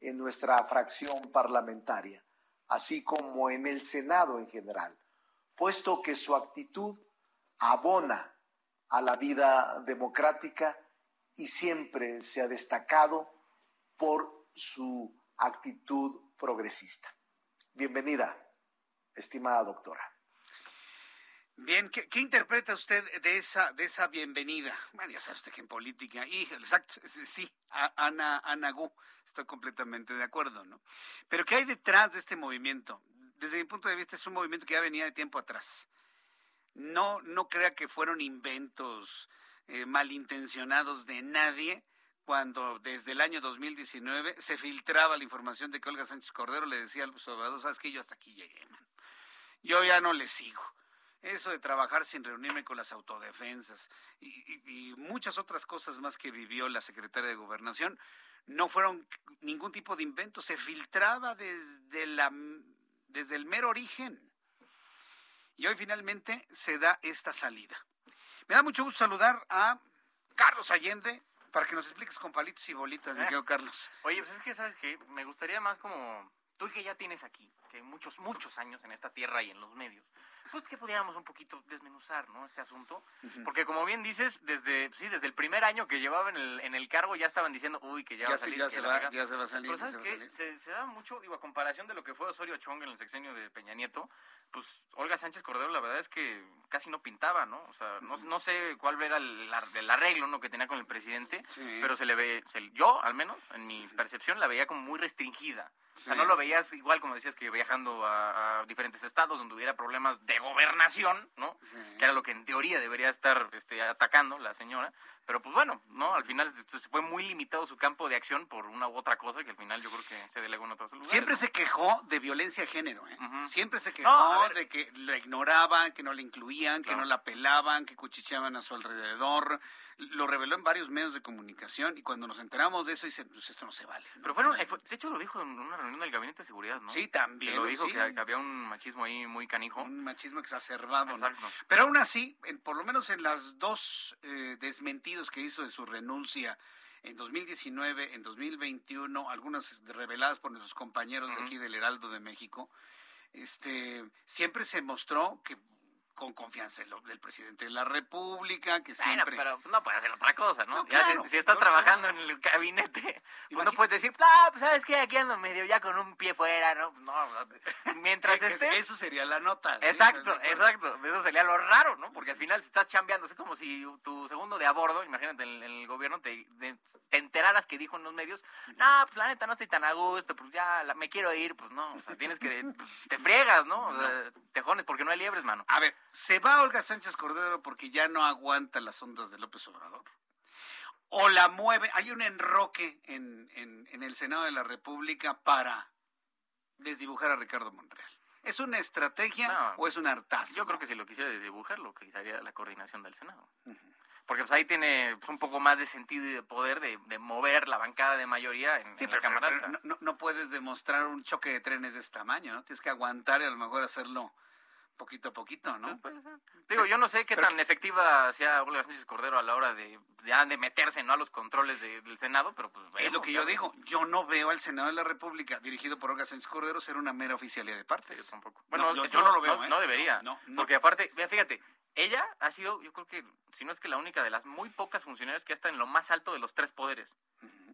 en nuestra fracción parlamentaria, así como en el Senado en general, puesto que su actitud abona a la vida democrática y siempre se ha destacado por su actitud progresista. Bienvenida, estimada doctora. Bien, ¿qué, interpreta usted de esa, de esa bienvenida? Bueno, ya sabe usted que en política, sí, Ana, Ana Gu, estoy completamente de acuerdo, ¿no? Pero ¿qué hay detrás de este movimiento? Desde mi punto de vista es un movimiento que ya venía de tiempo atrás. No, no crea que fueron inventos eh, malintencionados de nadie cuando desde el año 2019 se filtraba la información de que Olga Sánchez Cordero le decía al observador, sabes que yo hasta aquí llegué, man. Yo ya no le sigo. Eso de trabajar sin reunirme con las autodefensas y, muchas otras cosas más que vivió la secretaria de Gobernación no fueron ningún tipo de invento, se filtraba desde, la, desde el mero origen. Y hoy finalmente se da esta salida. Me da mucho gusto saludar a Carlos Allende para que nos expliques con palitos y bolitas, mi querido Carlos. Oye, pues es que, ¿sabes que Me gustaría más como tú que ya tienes aquí, que muchos, muchos años en esta tierra y en los medios, pues que pudiéramos un poquito desmenuzar, ¿no? Este asunto. Porque como bien dices, desde, sí, desde el primer año que llevaba en el, en el cargo ya estaban diciendo, uy, que ya, va a salir. ya, se va, ya se va a salir. Pero ¿sabes qué? Se, se da mucho, digo, a comparación de lo que fue Osorio Chong en el sexenio de Peña Nieto, pues Olga Sánchez Cordero la verdad es que casi no pintaba, ¿no? O sea, no, no sé cuál era el, el arreglo ¿no? que tenía con el presidente, pero se le ve, yo al menos, en mi percepción, la veía como muy restringida. O sea, no lo veías igual como decías que viajando a, diferentes estados donde hubiera problemas de gobernación, ¿no? Que era lo que en teoría debería estar este, atacando la señora. Pero pues bueno, ¿no? Al final se fue muy limitado su campo de acción por una u otra cosa que al final yo creo que se delegó en otros lugares. Siempre se quejó de violencia de género, ¿eh? Siempre se quejó de que la ignoraban, que no la incluían, que no la pelaban, que cuchicheaban a su alrededor lo reveló en varios medios de comunicación y cuando nos enteramos de eso dice, pues esto no se vale. Pero fueron, de hecho lo dijo en una reunión del Gabinete de Seguridad, ¿no? Sí, también. lo dijo que, había un machismo ahí muy canijo. Un machismo exacerbado. Exacto. Pero aún así, por lo menos en las dos eh, que hizo de su renuncia en 2019, en 2021, algunas reveladas por nuestros compañeros de aquí del Heraldo de México, este, siempre se mostró que con confianza del presidente de la República, que siempre... pero pues, no puede hacer otra cosa, ¿no? si, estás trabajando en el gabinete, pues no puedes decir, ah, pues sabes que aquí ando medio ya con un pie fuera, ¿no? No, mientras estés... Eso sería la nota. Exacto, exacto. Eso sería lo raro, ¿no? Porque al final si estás chambeando, es como si tu segundo de a bordo, imagínate, en, el gobierno te, te, enteraras que dijo en los medios, no, pues la neta no estoy tan a gusto, pues ya me quiero ir, pues no, o sea, tienes que... te friegas, ¿no? O sea, tejones, porque no hay liebres, mano. A ver, ¿Se va Olga Sánchez Cordero porque ya no aguanta las ondas de López Obrador? ¿O la mueve? Hay un enroque en, en, el Senado de la República para desdibujar a Ricardo Monreal. ¿Es una estrategia o es un hartazo? Yo creo que si lo quisiera desdibujar, lo que haría la coordinación del Senado. Porque pues ahí tiene pues, un poco más de sentido y de poder de, mover la bancada de mayoría en, la Cámara. no, no, puedes demostrar un choque de trenes de este tamaño, ¿no? Tienes que aguantar y a lo mejor hacerlo poquito a poquito, ¿no? Digo, yo no sé qué tan efectiva sea Olga Sánchez Cordero a la hora de ya de meterse no a los controles del Senado, pero pues es lo que yo digo, yo no veo al Senado de la República dirigido por Olga Sánchez Cordero ser una mera oficialidad de partes. yo tampoco. Bueno, yo, no lo veo, ¿eh? no, debería, no, porque aparte, fíjate, ella ha sido, yo creo que, si no es que la única de las muy pocas funcionarias que está en lo más alto de los tres poderes.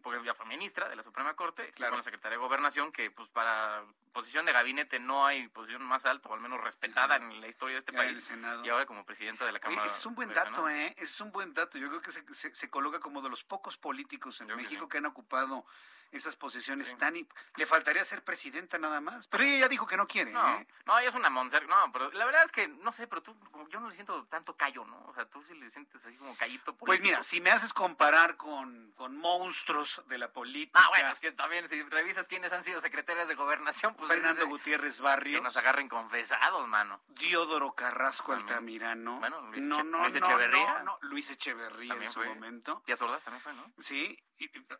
Porque ya fue ministra de la Suprema Corte, claro. con la Secretaría de Gobernación, que pues para posición de gabinete no hay posición más alta, o al menos respetada en la historia de este país. Y ahora como presidenta de la Cámara. es un buen dato, ¿eh? Es un buen dato. Yo creo que se, se, coloca como de los pocos políticos en México que han ocupado esas posiciones tan... Le faltaría ser presidenta nada más. Pero ella ya dijo que no quiere. No, ¿eh? no ella es una monser. No, pero la verdad es que, no sé, pero tú, yo no le siento tanto callo, ¿no? O sea, tú sí le sientes así como callito Pues mira, si me haces comparar con, con monstruos de la política... Ah, bueno, es que también si revisas quiénes han sido secretarias de gobernación, pues... Fernando Gutiérrez Barrios. Que nos agarren confesados, mano. Diodoro Carrasco Altamirano. Bueno, Luis, no, no, Luis Echeverría. No, Luis Echeverría en su momento. Díaz Ordaz también fue, ¿no? Sí,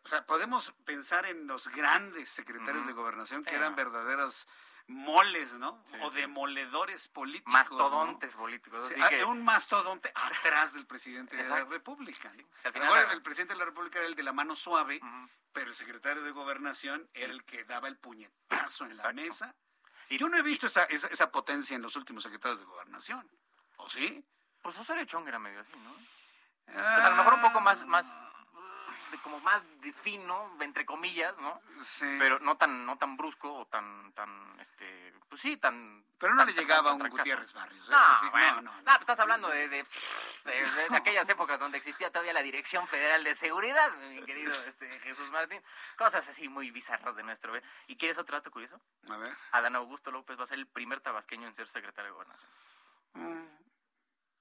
o sea, podemos pensar en los grandes secretarios de gobernación que eran verdaderos moles, ¿no? o demoledores políticos. Mastodontes políticos. Un mastodonte atrás del presidente de la República. el presidente de la República era el de la mano suave, pero el secretario de gobernación era el que daba el puñetazo en la mesa. Y Yo no he visto esa, esa, potencia en los últimos secretarios de gobernación. ¿O sí? Pues Osorio Chong era medio así, ¿no? Pues a lo mejor un poco más, más como más de fino, entre comillas, ¿no? Sí. Pero no tan, no tan brusco o tan, tan, este, pues sí, tan... Pero no le llegaba a un Gutiérrez Barrios. ¿eh? No, bueno, no, no, estás hablando de, de, de, aquellas épocas donde existía todavía la Dirección Federal de Seguridad, mi querido este, Jesús Martín. Cosas así muy bizarras de nuestro... ¿Y quieres otro dato curioso? A ver. Adán Augusto López va a ser el primer tabasqueño en ser secretario de Gobernación. Mm.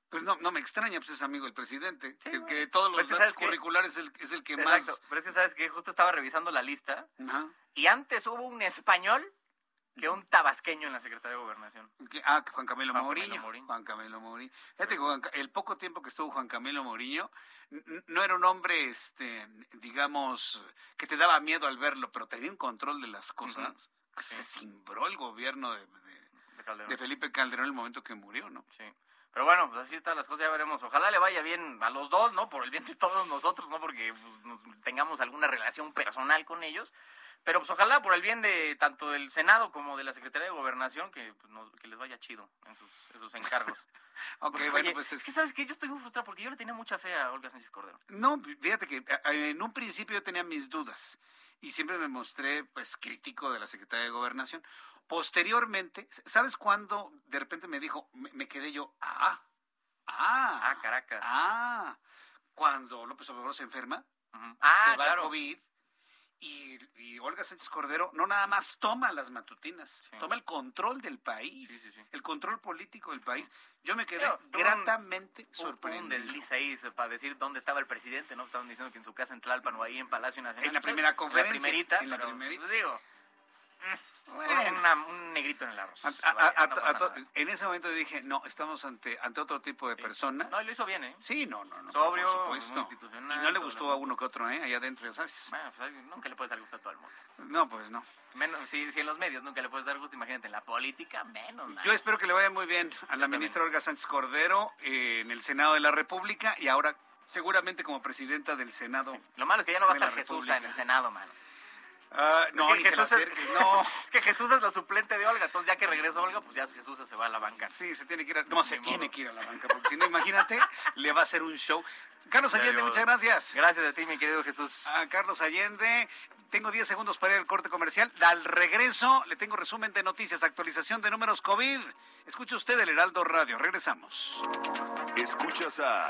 Pues no, no me extraña, pues es amigo del presidente. que, todos los datos curriculares es el, es el que Exacto. más. Pero es que sabes que justo estaba revisando la lista. Y antes hubo un español que un tabasqueño en la Secretaría de Gobernación. Ah, Juan Camilo Mourinho. Juan Camilo Mourinho. Fíjate, el poco tiempo que estuvo Juan Camilo Mourinho, no era un hombre, este, digamos, que te daba miedo al verlo, pero tenía un control de las cosas. Se cimbró el gobierno de, de, de Felipe Calderón en el momento que murió, ¿no? Sí. Pero bueno, pues así están las cosas, ya veremos. Ojalá le vaya bien a los dos, ¿no? Por el bien de todos nosotros, ¿no? Porque pues, tengamos alguna relación personal con ellos. Pero pues ojalá por el bien de tanto del Senado como de la Secretaría de Gobernación que, pues, que les vaya chido en sus, sus encargos. ok, bueno, pues es... que sabes que yo estoy muy frustrado porque yo le tenía mucha fe a Olga Sánchez Cordero. No, fíjate que en un principio yo tenía mis dudas y siempre me mostré pues crítico de la Secretaría de Gobernación. Posteriormente, ¿sabes cuándo de repente me dijo, me, quedé yo, ah, ah, ah, Caracas. Ah, cuando López Obrador se enferma, ah, se va claro. COVID y, Olga Sánchez Cordero no nada más toma las matutinas, toma el control del país, el control político del país. Yo me quedé gratamente sorprendido. Un desliz ahí para decir dónde estaba el presidente, ¿no? Estaban diciendo que en su casa en Tlalpan o ahí en Palacio Nacional. En la primera conferencia. En la primerita. En la primerita. Pues digo, un negrito en el arroz. en ese momento dije, no, estamos ante ante otro tipo de persona. No, lo hizo bien, ¿eh? Sí, no, no, no. Sobrio, por supuesto. Y no le gustó a uno que otro, ¿eh? Allá adentro, ya sabes. Bueno, pues, nunca le puedes dar gusto a todo el mundo. No, pues no. Menos, si, en los medios nunca le puedes dar gusto, imagínate en la política, menos. Yo espero que le vaya muy bien a la ministra Olga Sánchez Cordero eh, en el Senado de la República y ahora seguramente como presidenta del Senado. Lo malo es que ya no va a estar Jesús en el Senado, mano. Ah, no, Jesús es, no. que Jesús es la suplente de Olga, entonces ya que regresa Olga, pues ya Jesús se va a la banca. Sí, se tiene que ir a, no, se tiene que ir a la banca, porque si no, imagínate, le va a hacer un show. Carlos Allende, muchas gracias. Gracias a ti, mi querido Jesús. A Carlos Allende, tengo 10 segundos para ir al corte comercial. Al regreso, le tengo resumen de noticias, actualización de números COVID. Escuche usted el Heraldo Radio, regresamos. Escuchas a...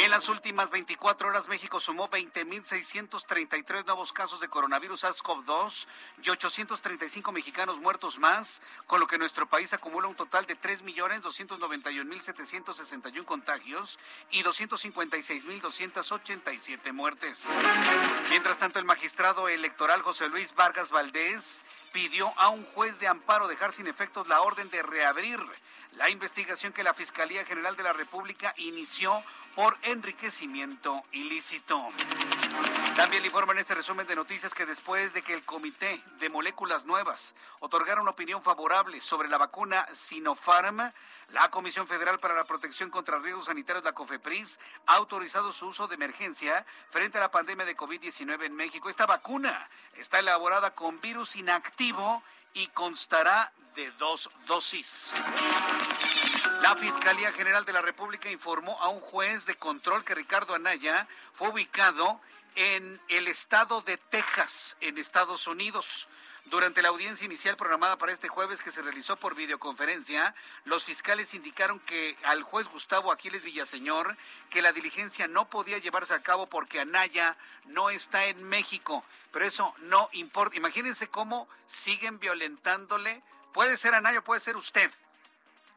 En las últimas 24 horas, México sumó 20.633 nuevos casos de coronavirus SARS-CoV-2 y 835 mexicanos muertos más, con lo que nuestro país acumula un total de 3.291.761 contagios y 256.287 muertes. Mientras tanto, el magistrado electoral José Luis Vargas Valdés pidió a un juez de amparo dejar sin efectos la orden de reabrir la investigación que la Fiscalía General de la República inició por enriquecimiento ilícito. También le informan en este resumen de noticias que después de que el Comité de Moléculas Nuevas otorgara una opinión favorable sobre la vacuna Sinopharm, la Comisión Federal para la Protección contra Riesgos Sanitarios, la COFEPRIS, ha autorizado su uso de emergencia frente a la pandemia de COVID-19 en México. Esta vacuna está elaborada con virus inactivo y constará de dos dosis. La Fiscalía General de la República informó a un juez de control que Ricardo Anaya fue ubicado en el estado de Texas, en Estados Unidos. Durante la audiencia inicial programada para este jueves que se realizó por videoconferencia, los fiscales indicaron que al juez Gustavo Aquiles Villaseñor que la diligencia no podía llevarse a cabo porque Anaya no está en México. Pero eso no importa. Imagínense cómo siguen violentándole. Puede ser Anaya, puede ser usted.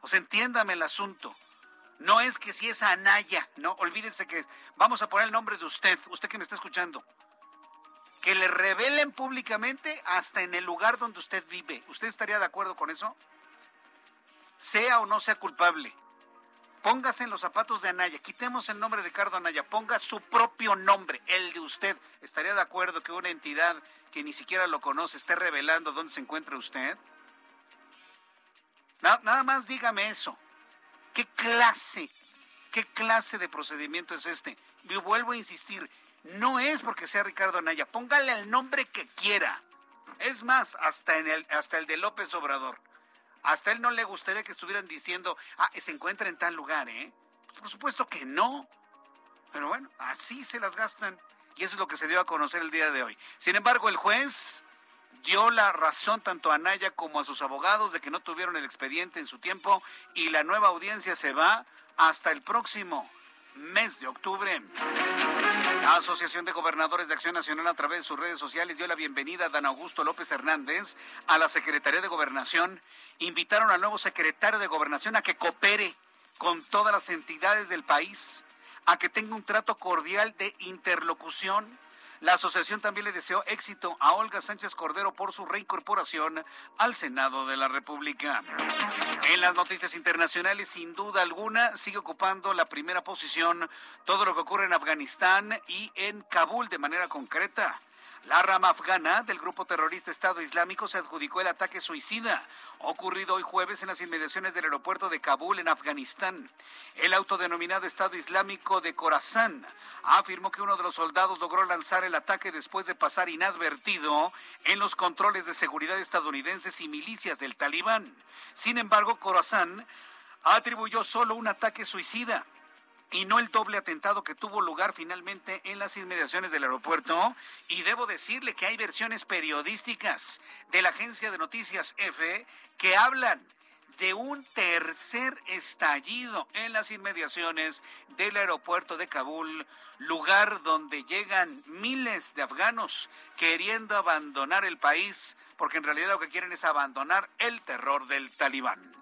O sea, entiéndame el asunto. No es que si es Anaya, no, olvídense que vamos a poner el nombre de usted, usted que me está escuchando. Que le revelen públicamente hasta en el lugar donde usted vive. ¿Usted estaría de acuerdo con eso? Sea o no sea culpable. Póngase en los zapatos de Anaya, quitemos el nombre de Ricardo Anaya, ponga su propio nombre, el de usted. ¿Estaría de acuerdo que una entidad que ni siquiera lo conoce esté revelando dónde se encuentra usted? Nada más dígame eso. ¿Qué clase, qué clase de procedimiento es este? vuelvo a insistir, no es porque sea Ricardo Anaya, póngale el nombre que quiera. Es más, hasta, en el, hasta el de López Obrador. Hasta él no le gustaría que estuvieran diciendo, ah, se encuentra en tal lugar, ¿eh? Por supuesto que no. Pero bueno, así se las gastan. Y eso es lo que se dio a conocer el día de hoy. Sin embargo, el juez dio la razón tanto a Anaya como a sus abogados de que no tuvieron el expediente en su tiempo y la nueva audiencia se va hasta el próximo mes de octubre. La Asociación de Gobernadores de Acción Nacional a través de sus redes sociales dio la bienvenida a Dan Augusto López Hernández a la Secretaría de Gobernación. Invitaron al nuevo secretario de Gobernación a que coopere con todas las entidades del país, a que tenga un trato cordial de interlocución la asociación también le deseó éxito a Olga Sánchez Cordero por su reincorporación al Senado de la República. En las noticias internacionales, sin duda alguna, sigue ocupando la primera posición todo lo que ocurre en Afganistán y en Kabul de manera concreta. La rama afgana del grupo terrorista Estado Islámico se adjudicó el ataque suicida ocurrido hoy jueves en las inmediaciones del aeropuerto de Kabul en Afganistán. El autodenominado Estado Islámico de Khorasan afirmó que uno de los soldados logró lanzar el ataque después de pasar inadvertido en los controles de seguridad estadounidenses y milicias del Talibán. Sin embargo, Khorasan atribuyó solo un ataque suicida y no el doble atentado que tuvo lugar finalmente en las inmediaciones del aeropuerto. Y debo decirle que hay versiones periodísticas de la agencia de noticias EFE que hablan de un tercer estallido en las inmediaciones del aeropuerto de Kabul, lugar donde llegan miles de afganos queriendo abandonar el país, porque en realidad lo que quieren es abandonar el terror del talibán.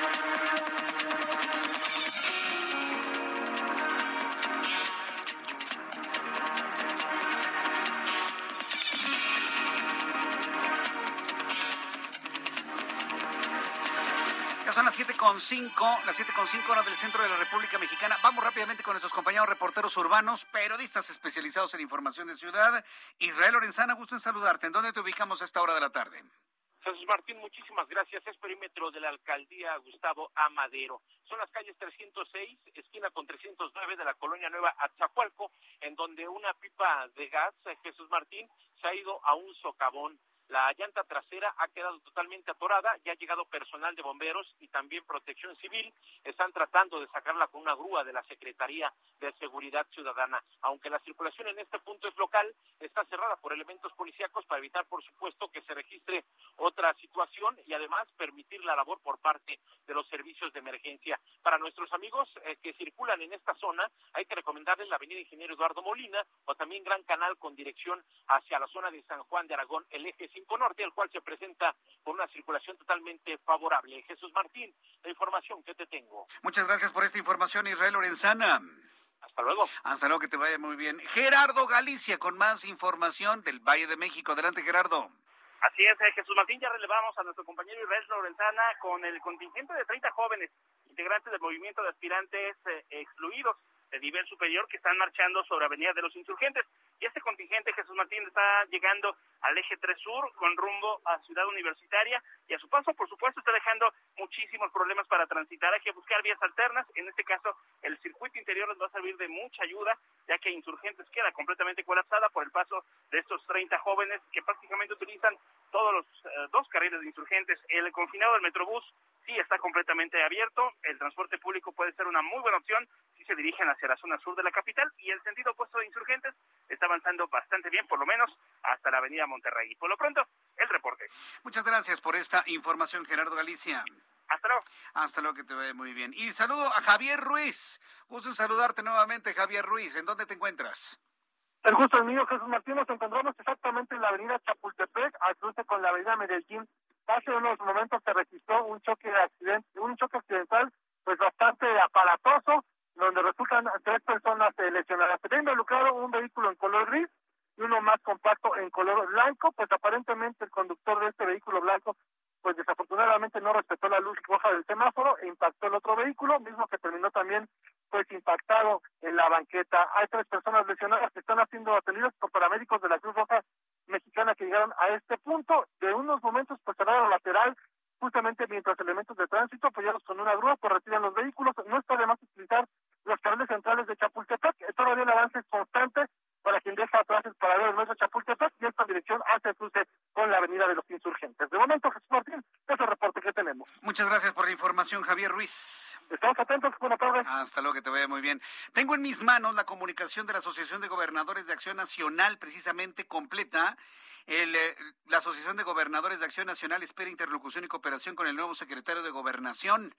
Son las 7.5, las 7.5 horas del centro de la República Mexicana. Vamos rápidamente con nuestros compañeros reporteros urbanos, periodistas especializados en información de ciudad. Israel Lorenzana, gusto en saludarte. ¿En dónde te ubicamos a esta hora de la tarde? Jesús Martín, muchísimas gracias. Es perímetro de la alcaldía Gustavo Amadero. Son las calles 306, esquina con 309 de la colonia Nueva Atzacualco, en donde una pipa de gas, Jesús Martín, se ha ido a un socavón. La llanta trasera ha quedado totalmente atorada, ya ha llegado personal de bomberos y también protección civil. Están tratando de sacarla con una grúa de la Secretaría de Seguridad Ciudadana. Aunque la circulación en este punto es local, está cerrada por elementos policíacos para evitar, por supuesto, que se registre otra situación y además permitir la labor por parte de los servicios de emergencia. Para nuestros amigos eh, que circulan en esta zona, hay que recomendarles la avenida Ingeniero Eduardo Molina o también Gran Canal con dirección hacia la zona de San Juan de Aragón, el eje Norte, al cual se presenta con una circulación totalmente favorable. Jesús Martín, la información que te tengo. Muchas gracias por esta información, Israel Lorenzana. Hasta luego. Hasta luego, que te vaya muy bien. Gerardo Galicia, con más información del Valle de México. Adelante, Gerardo. Así es, eh, Jesús Martín, ya relevamos a nuestro compañero Israel Lorenzana con el contingente de 30 jóvenes integrantes del movimiento de aspirantes eh, excluidos de nivel superior que están marchando sobre Avenida de los Insurgentes. Y este contingente, Jesús Martín, está llegando al eje 3 Sur con rumbo a Ciudad Universitaria y a su paso, por supuesto, está dejando muchísimos problemas para transitar. Hay que buscar vías alternas. En este caso, el circuito interior les va a servir de mucha ayuda, ya que Insurgentes queda completamente colapsada por el paso de estos 30 jóvenes que prácticamente utilizan todos los eh, dos carriles de Insurgentes. El confinado del Metrobús sí está completamente abierto. El transporte público puede ser una muy buena opción se dirigen hacia la zona sur de la capital y el sentido opuesto de insurgentes está avanzando bastante bien, por lo menos hasta la avenida Monterrey. Por lo pronto, el reporte. Muchas gracias por esta información, Gerardo Galicia. Hasta luego. Hasta luego, que te vaya muy bien. Y saludo a Javier Ruiz. Gusto en saludarte nuevamente, Javier Ruiz. ¿En dónde te encuentras? El gusto es mío, Jesús Martín. Nos encontramos exactamente en la avenida Chapultepec, al cruce con la avenida Medellín. Hace unos momentos se registró un choque de accidente, un choque accidental, pues bastante aparatoso, donde resultan tres personas lesionadas. Se ha involucrado un vehículo en color gris y uno más compacto en color blanco, pues aparentemente el conductor de este vehículo blanco pues desafortunadamente no respetó la luz roja del semáforo e impactó el otro vehículo, mismo que terminó también pues impactado en la banqueta. Hay tres personas lesionadas que están siendo atendidas por paramédicos de la Cruz Roja Mexicana que llegaron a este punto. De unos momentos, pues lado lateral justamente mientras elementos de tránsito apoyados con una grúa pues retiran los vehículos. No está de más utilizar los canales centrales de Chapultepec. Todavía el avance es constante para quien deja atrás el paradero de Chapultepec y esta dirección hace el cruce con la avenida de los insurgentes. De momento, Jesús Martín, es el reporte que tenemos. Muchas gracias por la información, Javier Ruiz. Estamos atentos, buenas tardes. Hasta luego, que te vaya muy bien. Tengo en mis manos la comunicación de la Asociación de Gobernadores de Acción Nacional, precisamente completa. El, eh, la Asociación de Gobernadores de Acción Nacional espera interlocución y cooperación con el nuevo secretario de Gobernación.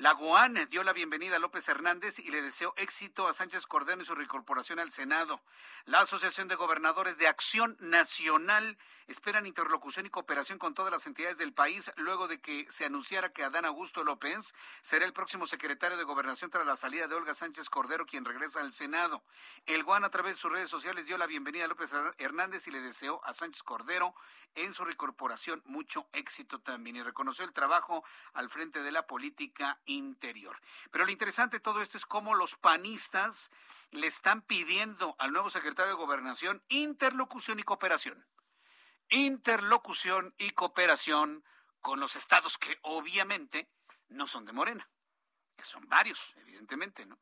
La GOAN dio la bienvenida a López Hernández y le deseó éxito a Sánchez Cordero en su reincorporación al Senado. La Asociación de Gobernadores de Acción Nacional esperan interlocución y cooperación con todas las entidades del país luego de que se anunciara que Adán Augusto López será el próximo secretario de Gobernación tras la salida de Olga Sánchez Cordero, quien regresa al Senado. El GOAN a través de sus redes sociales dio la bienvenida a López Hernández y le deseó a Sánchez Cordero en su reincorporación mucho éxito también y reconoció el trabajo al frente de la política interior. Pero lo interesante de todo esto es cómo los panistas le están pidiendo al nuevo secretario de Gobernación interlocución y cooperación. Interlocución y cooperación con los estados que obviamente no son de Morena, que son varios, evidentemente, ¿no?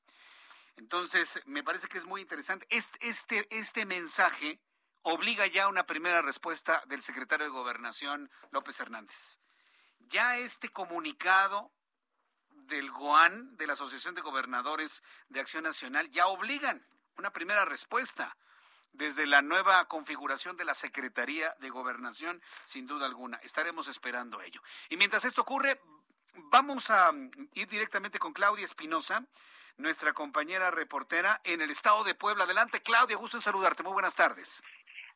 Entonces, me parece que es muy interesante. Este, este, este mensaje obliga ya una primera respuesta del secretario de Gobernación, López Hernández. Ya este comunicado del GOAN, de la Asociación de Gobernadores de Acción Nacional, ya obligan una primera respuesta desde la nueva configuración de la Secretaría de Gobernación, sin duda alguna. Estaremos esperando ello. Y mientras esto ocurre, vamos a ir directamente con Claudia Espinosa, nuestra compañera reportera en el estado de Puebla. Adelante, Claudia, gusto en saludarte. Muy buenas tardes.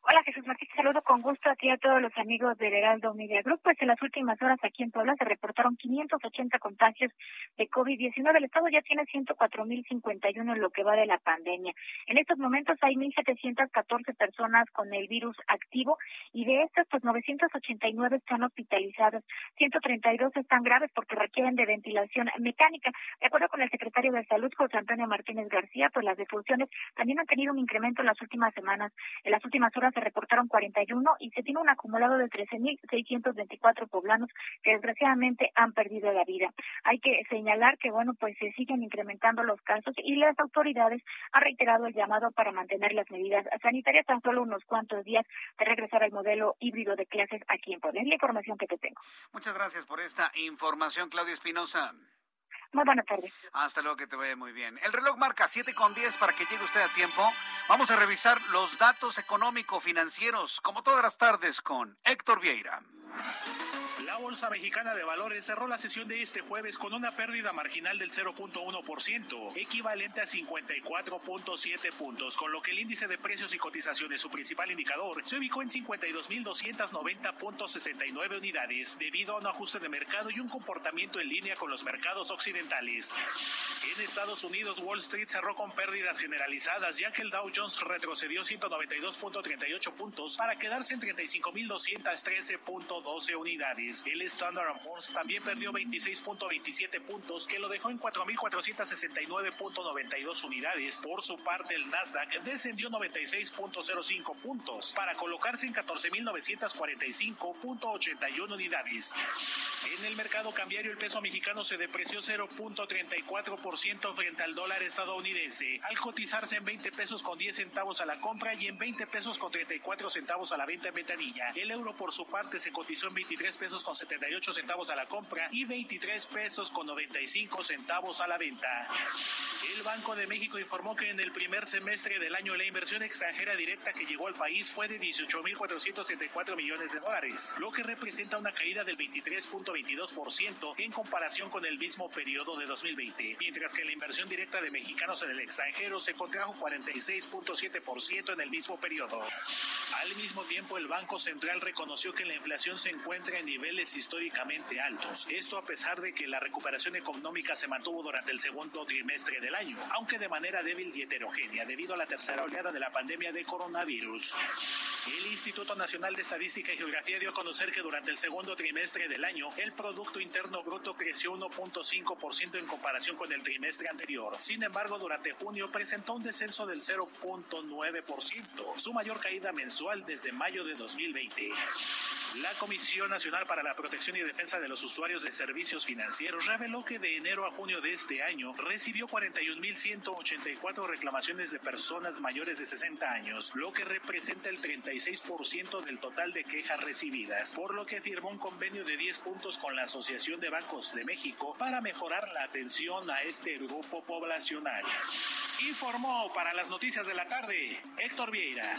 Hola Jesús Martín, saludo con gusto aquí a todos los amigos del Heraldo Media Group. Pues en las últimas horas aquí en Puebla se reportaron 580 contagios de COVID-19. El Estado ya tiene 104.051 en lo que va de la pandemia. En estos momentos hay 1.714 personas con el virus activo y de estas pues 989 están hospitalizadas. 132 están graves porque requieren de ventilación mecánica. De acuerdo con el secretario de Salud, José Antonio Martínez García, pues las defunciones también han tenido un incremento en las últimas semanas. En las últimas horas se reportaron 41 y se tiene un acumulado de 13.624 poblanos que desgraciadamente han perdido la vida. Hay que señalar que, bueno, pues se siguen incrementando los casos y las autoridades han reiterado el llamado para mantener las medidas sanitarias tan solo unos cuantos días de regresar al modelo híbrido de clases aquí en Poder. La información que te tengo. Muchas gracias por esta información, Claudia Espinosa. Muy buenas tardes. Hasta luego, que te vaya muy bien. El reloj marca 7 con 10 para que llegue usted a tiempo. Vamos a revisar los datos económico-financieros, como todas las tardes, con Héctor Vieira. La Bolsa Mexicana de Valores cerró la sesión de este jueves con una pérdida marginal del 0.1%, equivalente a 54.7 puntos, con lo que el índice de precios y cotizaciones, su principal indicador, se ubicó en 52.290.69 unidades, debido a un ajuste de mercado y un comportamiento en línea con los mercados occidentales. En Estados Unidos, Wall Street cerró con pérdidas generalizadas, ya que el Dow Jones retrocedió 192.38 puntos para quedarse en 35.213.12 unidades. El Standard Poor's también perdió 26.27 puntos, que lo dejó en 4.469.92 unidades. Por su parte, el Nasdaq descendió 96.05 puntos para colocarse en 14.945.81 unidades. En el mercado cambiario, el peso mexicano se depreció 0.34% frente al dólar estadounidense, al cotizarse en 20 pesos con 10 centavos a la compra y en 20 pesos con 34 centavos a la venta en ventanilla. El euro, por su parte, se cotizó en 23 pesos con 78 centavos a la compra y 23 pesos con 95 centavos a la venta. El Banco de México informó que en el primer semestre del año la inversión extranjera directa que llegó al país fue de 18.474 millones de dólares, lo que representa una caída del 23.22% en comparación con el mismo periodo de 2020, mientras que la inversión directa de mexicanos en el extranjero se contrajo 46.7% en el mismo periodo. Al mismo tiempo, el Banco Central reconoció que la inflación se encuentra en niveles históricamente altos. Esto a pesar de que la recuperación económica se mantuvo durante el segundo trimestre del año, aunque de manera débil y heterogénea debido a la tercera oleada de la pandemia de coronavirus. El Instituto Nacional de Estadística y Geografía dio a conocer que durante el segundo trimestre del año, el Producto Interno Bruto creció 1.5% en comparación con el trimestre anterior. Sin embargo, durante junio presentó un descenso del 0.9%, su mayor caída mensual desde mayo de 2020. La Comisión Nacional para la Protección y Defensa de los Usuarios de Servicios Financieros reveló que de enero a junio de este año recibió 41.184 reclamaciones de personas mayores de 60 años, lo que representa el 36% del total de quejas recibidas, por lo que firmó un convenio de 10 puntos con la Asociación de Bancos de México para mejorar la atención a este grupo poblacional. Informó para las noticias de la tarde Héctor Vieira.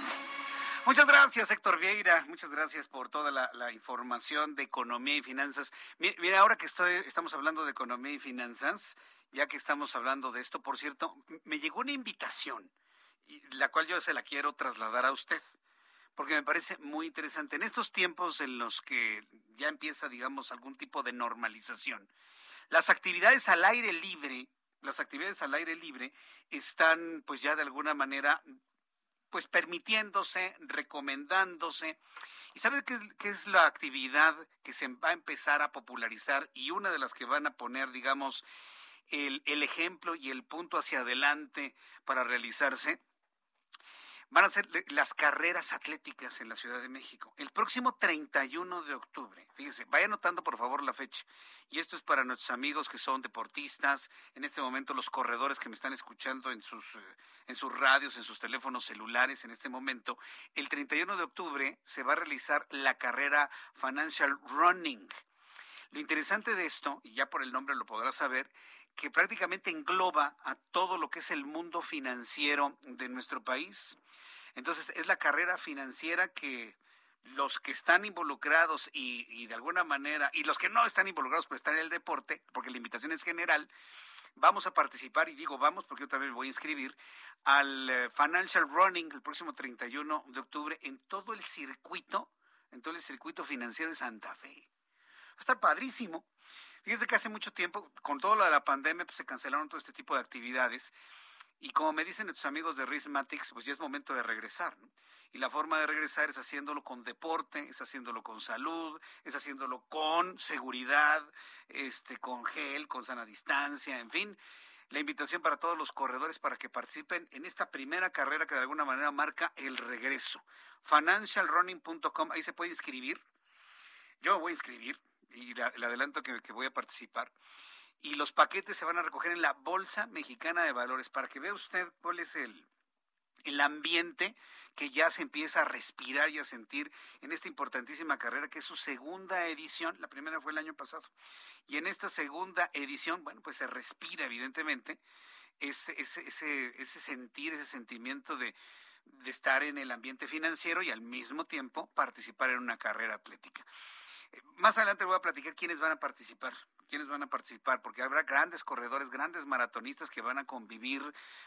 Muchas gracias, Héctor Vieira. Muchas gracias por toda la, información de economía y finanzas. Mira, ahora que estoy, estamos hablando de economía y finanzas, ya que estamos hablando de esto, por cierto, me llegó una invitación, la cual yo se la quiero trasladar a usted, porque me parece muy interesante. En estos tiempos en los que ya empieza, digamos, algún tipo de normalización, las actividades al aire libre, las actividades al aire libre están, pues ya de alguna manera pues permitiéndose, recomendándose. ¿Y sabe qué, es la actividad que se va a empezar a popularizar y una de las que van a poner, digamos, el, el ejemplo y el punto hacia adelante para realizarse? Van a ser las carreras atléticas en la Ciudad de México. El próximo 31 de octubre, fíjese, vaya anotando por favor la fecha. Y esto es para nuestros amigos que son deportistas, en este momento los corredores que me están escuchando en sus, eh, en sus radios, en sus teléfonos celulares en este momento. El 31 de octubre se va a realizar la carrera Financial Running. Lo interesante de esto, y ya por el nombre lo podrás saber, que prácticamente engloba a todo lo que es el mundo financiero de nuestro país. Entonces, es la carrera financiera que los que están involucrados y, de alguna manera, y los que no están involucrados pues están en el deporte, porque la invitación es general, vamos a participar, y digo vamos porque yo también me voy a inscribir, al eh, Financial Running el próximo 31 de octubre en todo el circuito, en todo el circuito financiero de Santa Fe. Va a estar padrísimo. Fíjense que hace mucho tiempo, con todo lo de la pandemia, pues se cancelaron todo este tipo de actividades. Y como me dicen nuestros amigos de Rismatics, pues ya es momento de regresar. Y la forma de regresar es haciéndolo con deporte, es haciéndolo con salud, es haciéndolo con seguridad, este, con gel, con sana distancia, en fin. La invitación para todos los corredores para que participen en esta primera carrera que de alguna manera marca el regreso. Financialrunning.com, ahí se puede inscribir. Yo me voy a inscribir y le, adelanto que voy a participar y los paquetes se van a recoger en la Bolsa Mexicana de Valores para que vea usted cuál es el, el ambiente que ya se empieza a respirar y a sentir en esta importantísima carrera que es su segunda edición. La primera fue el año pasado. Y en esta segunda edición, bueno, pues se respira evidentemente ese, ese, sentir, ese sentimiento de, de estar en el ambiente financiero y al mismo tiempo participar en una carrera atlética. Eh, más adelante voy a platicar quiénes van a participar quiénes van a participar, porque habrá grandes corredores, grandes maratonistas que van a convivir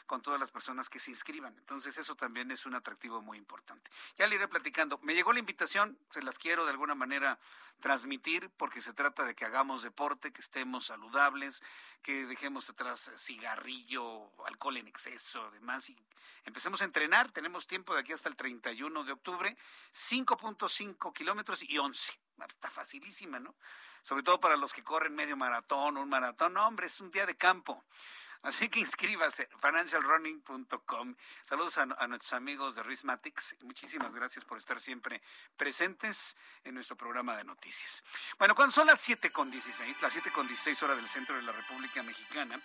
con todas las personas que se inscriban. Entonces eso también es un atractivo muy importante. Ya le iré platicando. Me llegó la invitación, se las quiero de alguna manera transmitir, porque se trata de que hagamos deporte, que estemos saludables, que dejemos atrás cigarrillo, alcohol en exceso, demás, y empecemos a entrenar. Tenemos tiempo de aquí hasta el 31 de octubre, 5.5 kilómetros y 11. Está facilísima, ¿no? Sobre todo para los que corren medio maratón, un maratón. No, hombre, es un día de campo. Así que inscríbase, financialrunning.com. Saludos a, nuestros amigos de Rismatics. Muchísimas gracias por estar siempre presentes en nuestro programa de noticias. Bueno, cuando son las 7.16, las 7.16 horas del centro de la República Mexicana,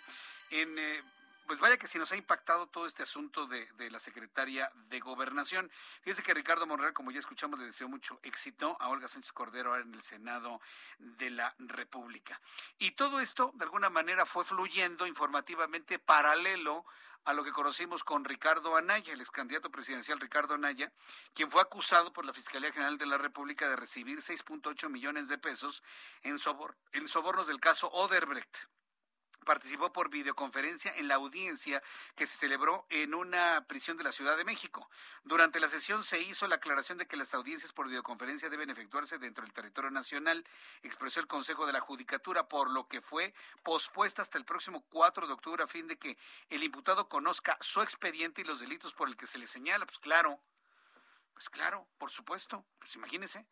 en... Eh, pues vaya que si nos ha impactado todo este asunto de, la secretaria de Gobernación. Fíjese que Ricardo Monreal, como ya escuchamos, le deseo mucho éxito a Olga Sánchez Cordero en el Senado de la República. Y todo esto, de alguna manera, fue fluyendo informativamente paralelo a lo que conocimos con Ricardo Anaya, el ex candidato presidencial Ricardo Anaya, quien fue acusado por la Fiscalía General de la República de recibir 6.8 millones de pesos en, en sobornos del caso Oderbrecht participó por videoconferencia en la audiencia que se celebró en una prisión de la Ciudad de México. Durante la sesión se hizo la aclaración de que las audiencias por videoconferencia deben efectuarse dentro del territorio nacional, expresó el Consejo de la Judicatura, por lo que fue pospuesta hasta el próximo 4 de octubre a fin de que el imputado conozca su expediente y los delitos por el que se le señala. Pues claro, pues claro, por supuesto, pues imagínese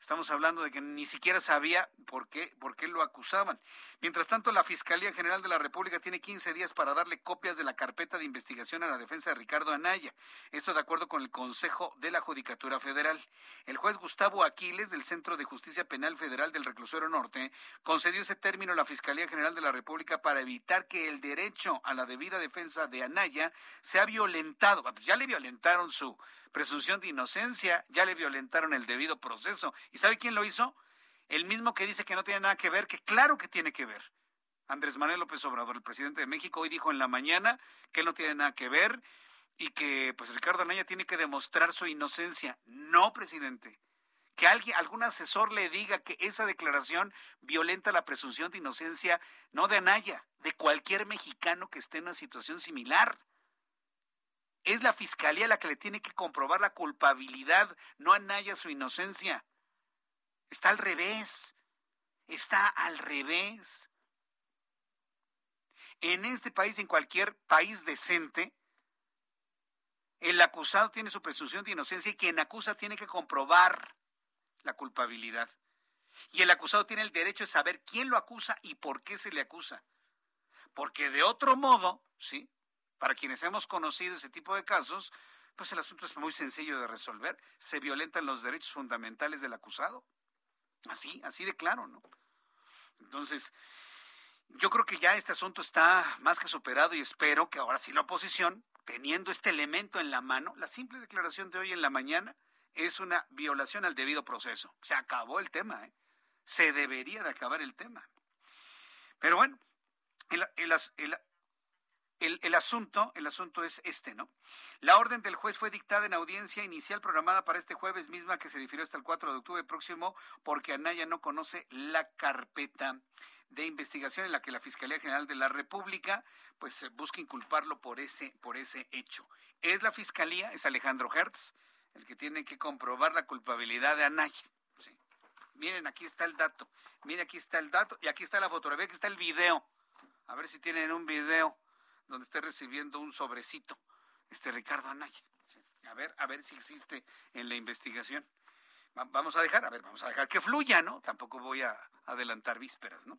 Estamos hablando de que ni siquiera sabía por qué, por qué lo acusaban. Mientras tanto, la Fiscalía General de la República tiene 15 días para darle copias de la carpeta de investigación a la defensa de Ricardo Anaya. Esto de acuerdo con el Consejo de la Judicatura Federal. El juez Gustavo Aquiles, del Centro de Justicia Penal Federal del Reclusorio Norte, concedió ese término a la Fiscalía General de la República para evitar que el derecho a la debida defensa de Anaya sea violentado. Ya le violentaron su presunción de inocencia, ya le violentaron el debido proceso. ¿Y sabe quién lo hizo? El mismo que dice que no tiene nada que ver, que claro que tiene que ver. Andrés Manuel López Obrador, el presidente de México, hoy dijo en la mañana que él no tiene nada que ver y que pues Ricardo Anaya tiene que demostrar su inocencia. No, presidente. Que alguien, algún asesor le diga que esa declaración violenta la presunción de inocencia, no de Anaya, de cualquier mexicano que esté en una situación similar. Es la fiscalía la que le tiene que comprobar la culpabilidad, no Anaya su inocencia. Está al revés. Está al revés. En este país, en cualquier país decente, el acusado tiene su presunción de inocencia y quien acusa tiene que comprobar la culpabilidad. Y el acusado tiene el derecho de saber quién lo acusa y por qué se le acusa. Porque de otro modo, ¿sí? Para quienes hemos conocido ese tipo de casos, pues el asunto es muy sencillo de resolver. Se violentan los derechos fundamentales del acusado. Así, así de claro, ¿no? Entonces, yo creo que ya este asunto está más que superado y espero que ahora sí la oposición, teniendo este elemento en la mano, la simple declaración de hoy en la mañana es una violación al debido proceso. Se acabó el tema, ¿eh? Se debería de acabar el tema. Pero bueno, el, el, el, el, asunto, el asunto es este, ¿no? La orden del juez fue dictada en audiencia inicial programada para este jueves misma que se difirió hasta el 4 de octubre próximo porque Anaya no conoce la carpeta de investigación en la que la Fiscalía General de la República pues busca inculparlo por ese por ese hecho. Es la Fiscalía, es Alejandro Hertz el que tiene que comprobar la culpabilidad de Anaya. Miren, aquí está el dato. Miren, aquí está el dato y aquí está la fotografía, aquí está el video. A ver si tienen un video donde esté recibiendo un sobrecito, este Ricardo Anaya. A ver, a ver si existe en la investigación. vamos a dejar, a ver, vamos a dejar que fluya, ¿no? Tampoco voy a adelantar vísperas, ¿no?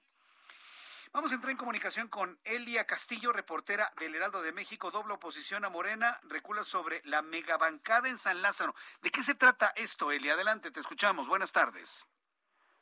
Vamos a entrar en comunicación con Elia Castillo, reportera del Heraldo de México, doble oposición a Morena, recula sobre la megabancada en San Lázaro. ¿De qué se trata esto, Elia? Adelante, te escuchamos. Buenas tardes.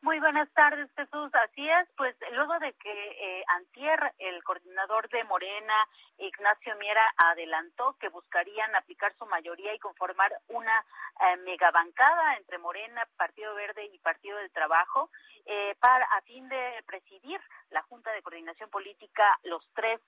Muy buenas tardes, Jesús. Así es, pues luego de que eh, Antier, el coordinador de Morena, Ignacio Miera, adelantó que buscarían aplicar su mayoría y conformar una eh, megabancada entre Morena, Partido Verde y Partido del Trabajo, eh, para a fin de presidir la Junta de Coordinación Política los tres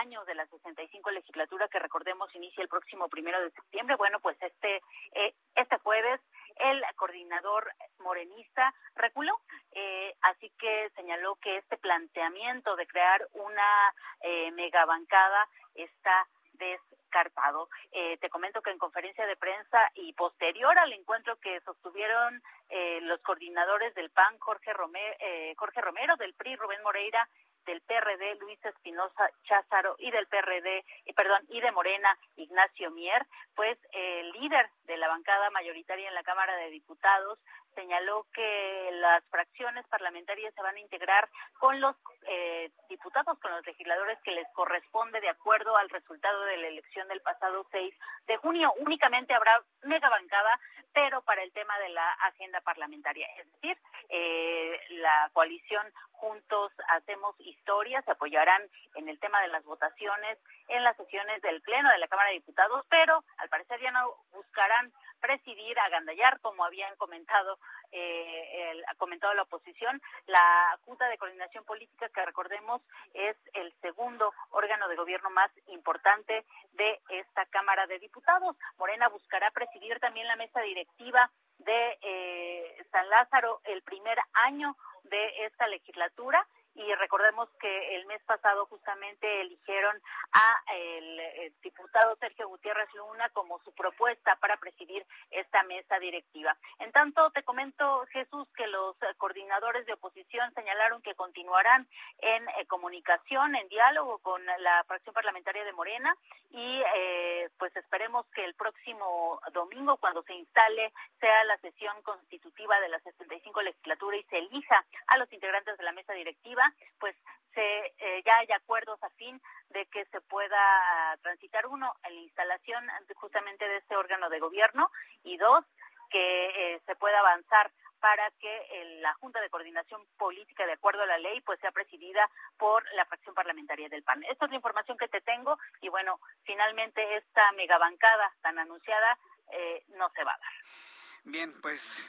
años de la 65 legislatura que recordemos inicia el próximo primero de septiembre. Bueno, pues este eh, este jueves el coordinador morenista reculó, eh, así que señaló que este planteamiento de crear una eh, megabancada está descartado. Eh, te comento que en conferencia de prensa y posterior al encuentro que sostuvieron eh, los coordinadores del PAN, Jorge Romero, eh, Jorge Romero, del PRI, Rubén Moreira del PRD Luis Espinosa Cházaro y del PRD, eh, perdón, y de Morena Ignacio Mier, pues el líder de la bancada mayoritaria en la Cámara de Diputados señaló que las fracciones parlamentarias se van a integrar con los eh, diputados, con los legisladores que les corresponde de acuerdo al resultado de la elección del pasado 6 de junio. Únicamente habrá mega bancada, pero para el tema de la agenda parlamentaria. Es decir, eh, la coalición Juntos Hacemos Historia se apoyarán en el tema de las votaciones en las sesiones del Pleno de la Cámara de Diputados, pero al parecer ya no buscarán presidir, agandallar, como habían comentado, eh, el, ha comentado la oposición, la Junta de Coordinación Política, que recordemos es el segundo órgano de gobierno más importante de esta Cámara de Diputados. Morena buscará presidir también la mesa directiva de eh, San Lázaro el primer año de esta legislatura y recordemos que el mes pasado justamente eligieron a el, diputado Sergio Gutiérrez Luna como su propuesta para presidir esta mesa directiva. En tanto, te comento, Jesús, que los coordinadores de oposición señalaron que continuarán en eh, comunicación, en diálogo con la fracción parlamentaria de Morena y eh, pues esperemos que el próximo domingo, cuando se instale, sea la sesión constitutiva de la 65 legislatura y se elija a los integrantes de la mesa directiva, pues se eh, ya haya acuerdos a fin de que se pueda transitar uno en la instalación justamente de este órgano de gobierno y dos que eh, se pueda avanzar para que la Junta de Coordinación Política, de acuerdo a la ley, pues sea presidida por la fracción parlamentaria del PAN. Esta es la información que te tengo y bueno, finalmente esta megabancada tan anunciada eh, no se va a dar. Bien, pues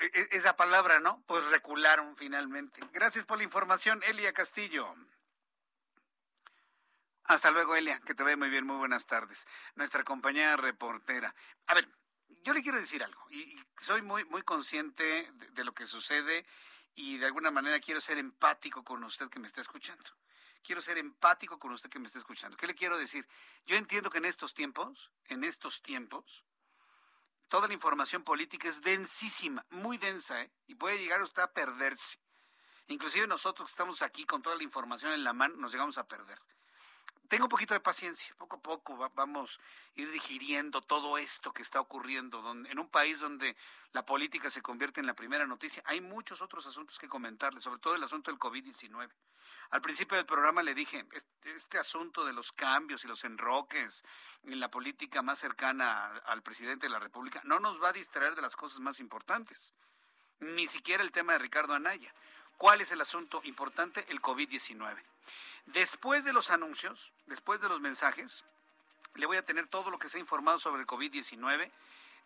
e, e, esa palabra, ¿no? Pues recularon finalmente. Gracias por la información, Elia Castillo. Hasta luego, Elia, que te ve muy bien, muy buenas tardes. Nuestra compañera reportera. A ver, yo le quiero decir algo, y, soy muy, muy consciente de, lo que sucede y de alguna manera quiero ser empático con usted que me está escuchando. Quiero ser empático con usted que me está escuchando. ¿Qué le quiero decir? Yo entiendo que en estos tiempos, en estos tiempos, toda la información política es densísima, muy densa, ¿eh? y puede llegar usted a perderse. Inclusive nosotros que estamos aquí con toda la información en la mano, nos llegamos a perder tengo un poquito de paciencia, poco a poco vamos a ir digiriendo todo esto que está ocurriendo en un país donde la política se convierte en la primera noticia. Hay muchos otros asuntos que comentarle, sobre todo el asunto del COVID-19. Al principio del programa le dije, este, este, asunto de los cambios y los enroques en la política más cercana al presidente de la República no nos va a distraer de las cosas más importantes, ni siquiera el tema de Ricardo Anaya. ¿Cuál es el asunto importante? El COVID-19. Después de los anuncios, después de los mensajes, le voy a tener todo lo que se ha informado sobre el COVID-19.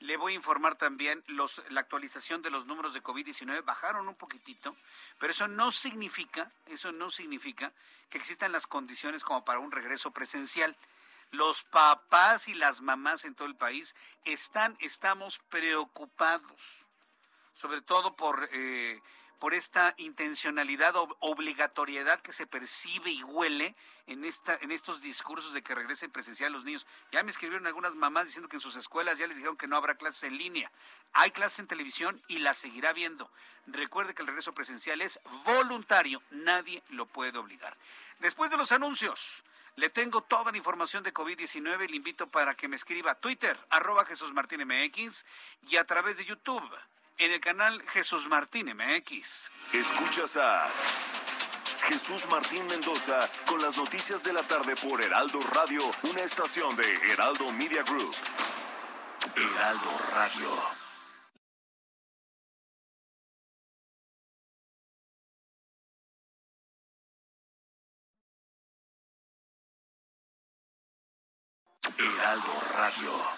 Le voy a informar también los, la actualización de los números de COVID-19. Bajaron un poquitito, pero eso no significa, eso no significa que existan las condiciones como para un regreso presencial. Los papás y las mamás en todo el país están, estamos preocupados, sobre todo por eh, por esta intencionalidad o obligatoriedad que se percibe y huele en esta en estos discursos de que regresen presencial los niños. Ya me escribieron algunas mamás diciendo que en sus escuelas ya les dijeron que no habrá clases en línea. Hay clases en televisión y las seguirá viendo. Recuerde que el regreso presencial es voluntario, nadie lo puede obligar. Después de los anuncios, le tengo toda la información de COVID-19. Le invito para que me escriba a Twitter, arroba Jesús Martín MX, y a través de YouTube en el canal Jesús Martín MX. Escuchas a Jesús Martín Mendoza con las noticias de la tarde por Heraldo Radio, una estación de Heraldo Media Group. Heraldo Radio. Heraldo Radio.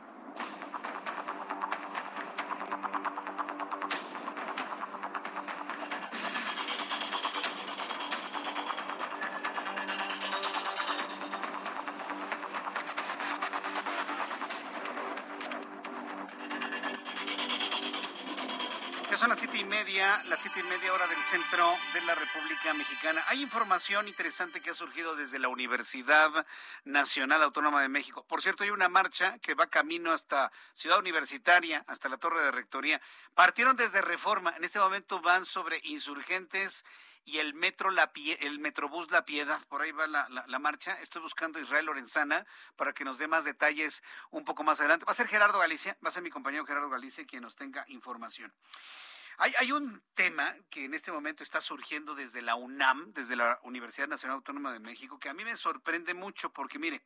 Las siete y media hora del centro de la República Mexicana. Hay información interesante que ha surgido desde la Universidad Nacional Autónoma de México. Por cierto, hay una marcha que va camino hasta Ciudad Universitaria, hasta la Torre de Rectoría. Partieron desde Reforma. En este momento van sobre insurgentes y el metro la el metrobús La Piedad, por ahí va la, la, marcha. Estoy buscando a Israel Lorenzana para que nos dé más detalles un poco más adelante. Va a ser Gerardo Galicia, va a ser mi compañero Gerardo Galicia quien nos tenga información. Hay, un tema que en este momento está surgiendo desde la UNAM, desde la Universidad Nacional Autónoma de México, que a mí me sorprende mucho porque, mire,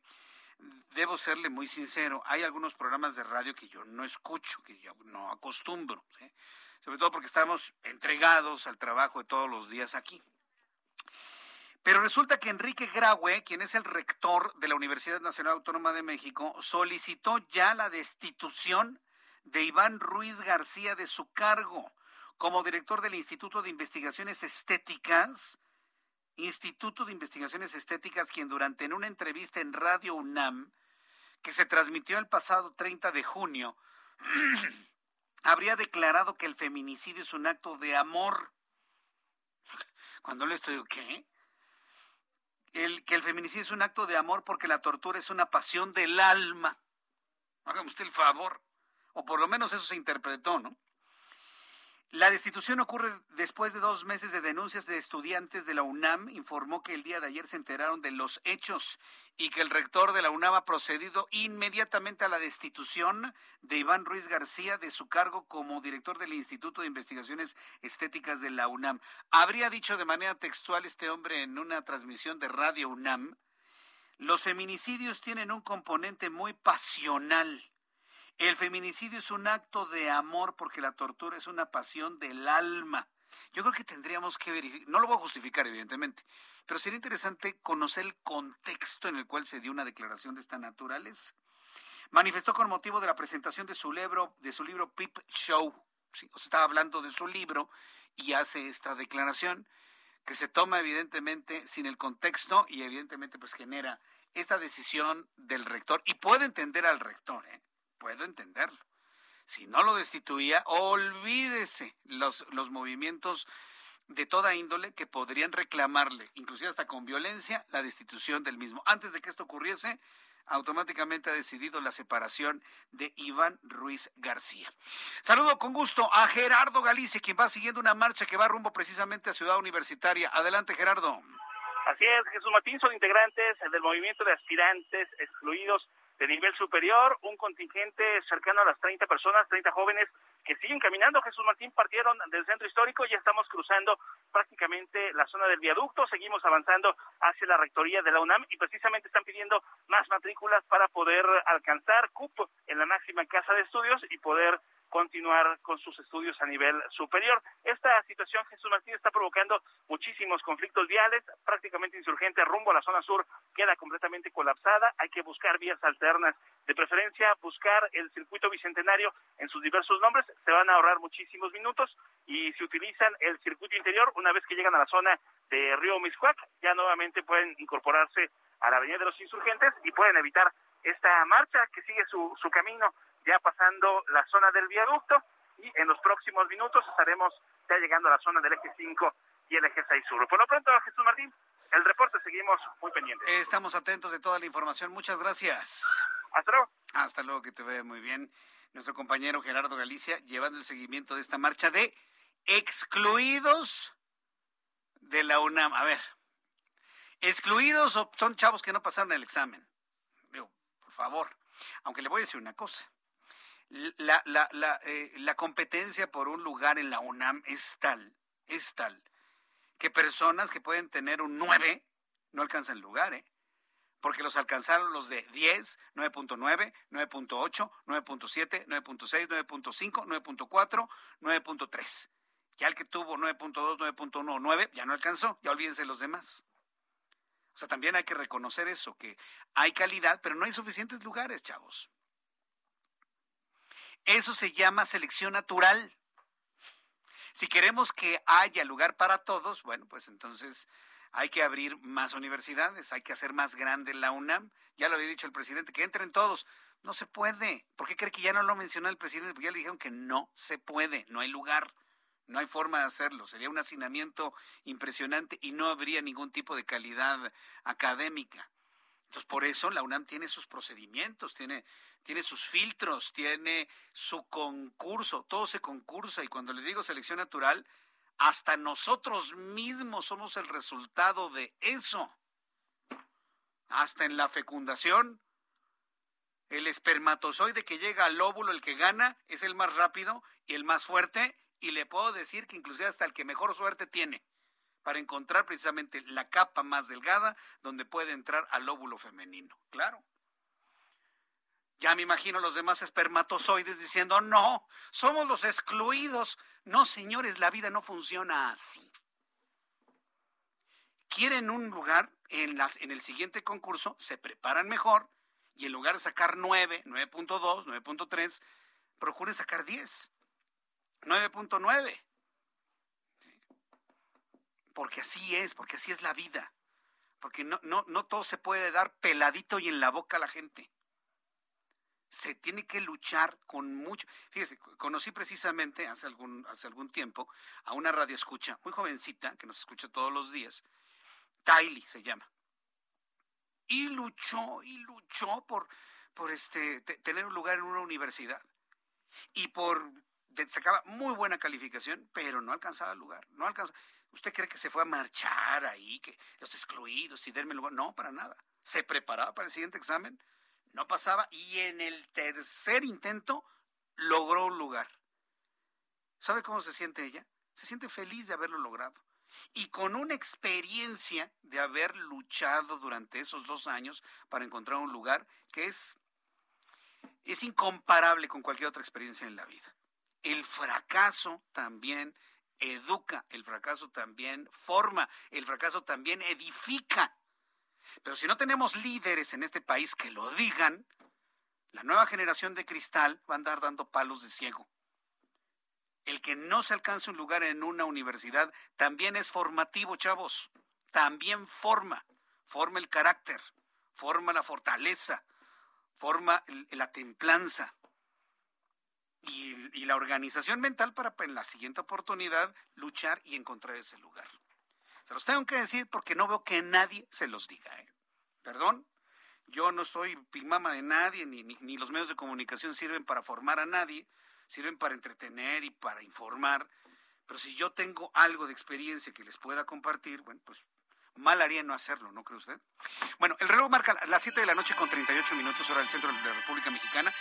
debo serle muy sincero, hay algunos programas de radio que yo no escucho, que yo no acostumbro, sobre todo porque estamos entregados al trabajo de todos los días aquí. Pero resulta que Enrique Graue, quien es el rector de la Universidad Nacional Autónoma de México, solicitó ya la destitución de Iván Ruiz García de su cargo como director del Instituto de Investigaciones Estéticas, Instituto de Investigaciones Estéticas, quien durante en una entrevista en Radio UNAM, que se transmitió el pasado 30 de junio, habría declarado que el feminicidio es un acto de amor. Cuando le estoy, ¿qué? Que el feminicidio es un acto de amor porque la tortura es una pasión del alma. Hágame usted el favor. O por lo menos eso se interpretó, ¿no? La destitución ocurre después de dos meses de denuncias de estudiantes de la UNAM. Informó que el día de ayer se enteraron de los hechos y que el rector de la UNAM ha procedido inmediatamente a la destitución de Iván Ruiz García de su cargo como director del Instituto de Investigaciones Estéticas de la UNAM. Habría dicho de manera textual este hombre en una transmisión de Radio UNAM, los feminicidios tienen un componente muy pasional el feminicidio es un acto de amor porque la tortura es una pasión del alma. Yo creo que tendríamos que verificar, no lo voy a justificar evidentemente, pero sería interesante conocer el contexto en el cual se dio una declaración de esta naturaleza. Manifestó con motivo de la presentación de su libro, de su libro Pip Show. O sea, estaba hablando de su libro y hace esta declaración que se toma evidentemente sin el contexto y evidentemente pues genera esta decisión del rector y puede entender al rector, ¿eh? Puedo entenderlo. Si no lo destituía, olvídese los, los movimientos de toda índole que podrían reclamarle, inclusive hasta con violencia, la destitución del mismo. Antes de que esto ocurriese, automáticamente ha decidido la separación de Iván Ruiz García. Saludo con gusto a Gerardo Galicia, quien va siguiendo una marcha que va rumbo precisamente a Ciudad Universitaria. Adelante, Gerardo. Así es, Jesús Martín, son integrantes del movimiento de aspirantes excluidos de nivel superior, un contingente cercano a las 30 personas, 30 jóvenes que siguen caminando. Jesús Martín partieron del centro histórico, ya estamos cruzando prácticamente la zona del viaducto, seguimos avanzando hacia la rectoría de la UNAM y precisamente están pidiendo más matrículas para poder alcanzar cupo en la máxima casa de estudios y poder continuar con sus estudios a nivel superior. Esta situación, Jesús Martín, está provocando muchísimos conflictos viales, prácticamente insurgente rumbo a la zona sur queda completamente colapsada, hay que buscar vías alternas, de preferencia buscar el circuito bicentenario en sus diversos nombres, se van a ahorrar muchísimos minutos y si utilizan el circuito interior, una vez que llegan a la zona de Río Miscuac, ya nuevamente pueden incorporarse a la Avenida de los Insurgentes y pueden evitar esta marcha que sigue su, su camino ya pasando la zona del viaducto y en los próximos minutos estaremos ya llegando a la zona del eje 5 y el eje 6 sur. Por lo pronto, Jesús Martín, el reporte seguimos muy pendientes. Estamos atentos de toda la información. Muchas gracias. Hasta luego. Hasta luego, que te vea muy bien. Nuestro compañero Gerardo Galicia llevando el seguimiento de esta marcha de excluidos de la UNAM. A ver, excluidos o son chavos que no pasaron el examen. Digo, por favor. Aunque le voy a decir una cosa la, la, la, eh, la competencia por un lugar en la UNAM es tal, es tal, que personas que pueden tener un 9 no alcanzan lugar, ¿eh? Porque los alcanzaron los de 10, 9.9, 9.8, 9.7, 9.6, 9.5, 9.4, 9.3. Ya el que tuvo 9.2, 9.1, 9, ya no alcanzó, ya olvídense los demás. O sea, también hay que reconocer eso, que hay calidad, pero no hay suficientes lugares, chavos. Eso se llama selección natural. Si queremos que haya lugar para todos, bueno, pues entonces hay que abrir más universidades, hay que hacer más grande la UNAM. Ya lo había dicho el presidente, que entren todos. No se puede. ¿Por qué cree que ya no lo mencionó el presidente? Porque ya le dijeron que no se puede, no hay lugar, no hay forma de hacerlo. Sería un hacinamiento impresionante y no habría ningún tipo de calidad académica. Entonces, por eso la UNAM tiene sus procedimientos, tiene tiene sus filtros, tiene su concurso, todo se concursa y cuando le digo selección natural, hasta nosotros mismos somos el resultado de eso. Hasta en la fecundación, el espermatozoide que llega al óvulo, el que gana, es el más rápido y el más fuerte, y le puedo decir que inclusive hasta el que mejor suerte tiene para encontrar precisamente la capa más delgada donde puede entrar al óvulo femenino. Claro. Ya me imagino los demás espermatozoides diciendo, no, somos los excluidos. No, señores, la vida no funciona así. Quieren un lugar en, las, en el siguiente concurso, se preparan mejor y en lugar de sacar 9, 9.2, 9.3, procuren sacar 10, 9.9. Porque así es, porque así es la vida. Porque no, no, no todo se puede dar peladito y en la boca a la gente. Se tiene que luchar con mucho. Fíjese, conocí precisamente hace algún, hace algún tiempo a una radio escucha, muy jovencita, que nos escucha todos los días. Tylee se llama. Y luchó y luchó por, por este, tener un lugar en una universidad. Y por sacaba muy buena calificación, pero no alcanzaba el lugar. No alcanzaba. ¿Usted cree que se fue a marchar ahí, que los excluidos y denme lugar? No, para nada. Se preparaba para el siguiente examen, no pasaba y en el tercer intento logró un lugar. ¿Sabe cómo se siente ella? Se siente feliz de haberlo logrado. Y con una experiencia de haber luchado durante esos dos años para encontrar un lugar que es, es incomparable con cualquier otra experiencia en la vida. El fracaso también educa, el fracaso también forma, el fracaso también edifica. Pero si no tenemos líderes en este país que lo digan, la nueva generación de cristal va a andar dando palos de ciego. El que no se alcance un lugar en una universidad también es formativo, chavos. También forma. Forma el carácter, forma la fortaleza, forma la templanza y, la organización mental para en la siguiente oportunidad luchar y encontrar ese lugar. Se los tengo que decir porque no veo que nadie se los diga. ¿eh? Perdón, yo no soy pigmama de nadie, ni, ni, los medios de comunicación sirven para formar a nadie, sirven para entretener y para informar. Pero si yo tengo algo de experiencia que les pueda compartir, bueno, pues mal haría no hacerlo, ¿no cree usted? Bueno, el reloj marca las 7 de la noche con 38 minutos hora del centro de la República Mexicana.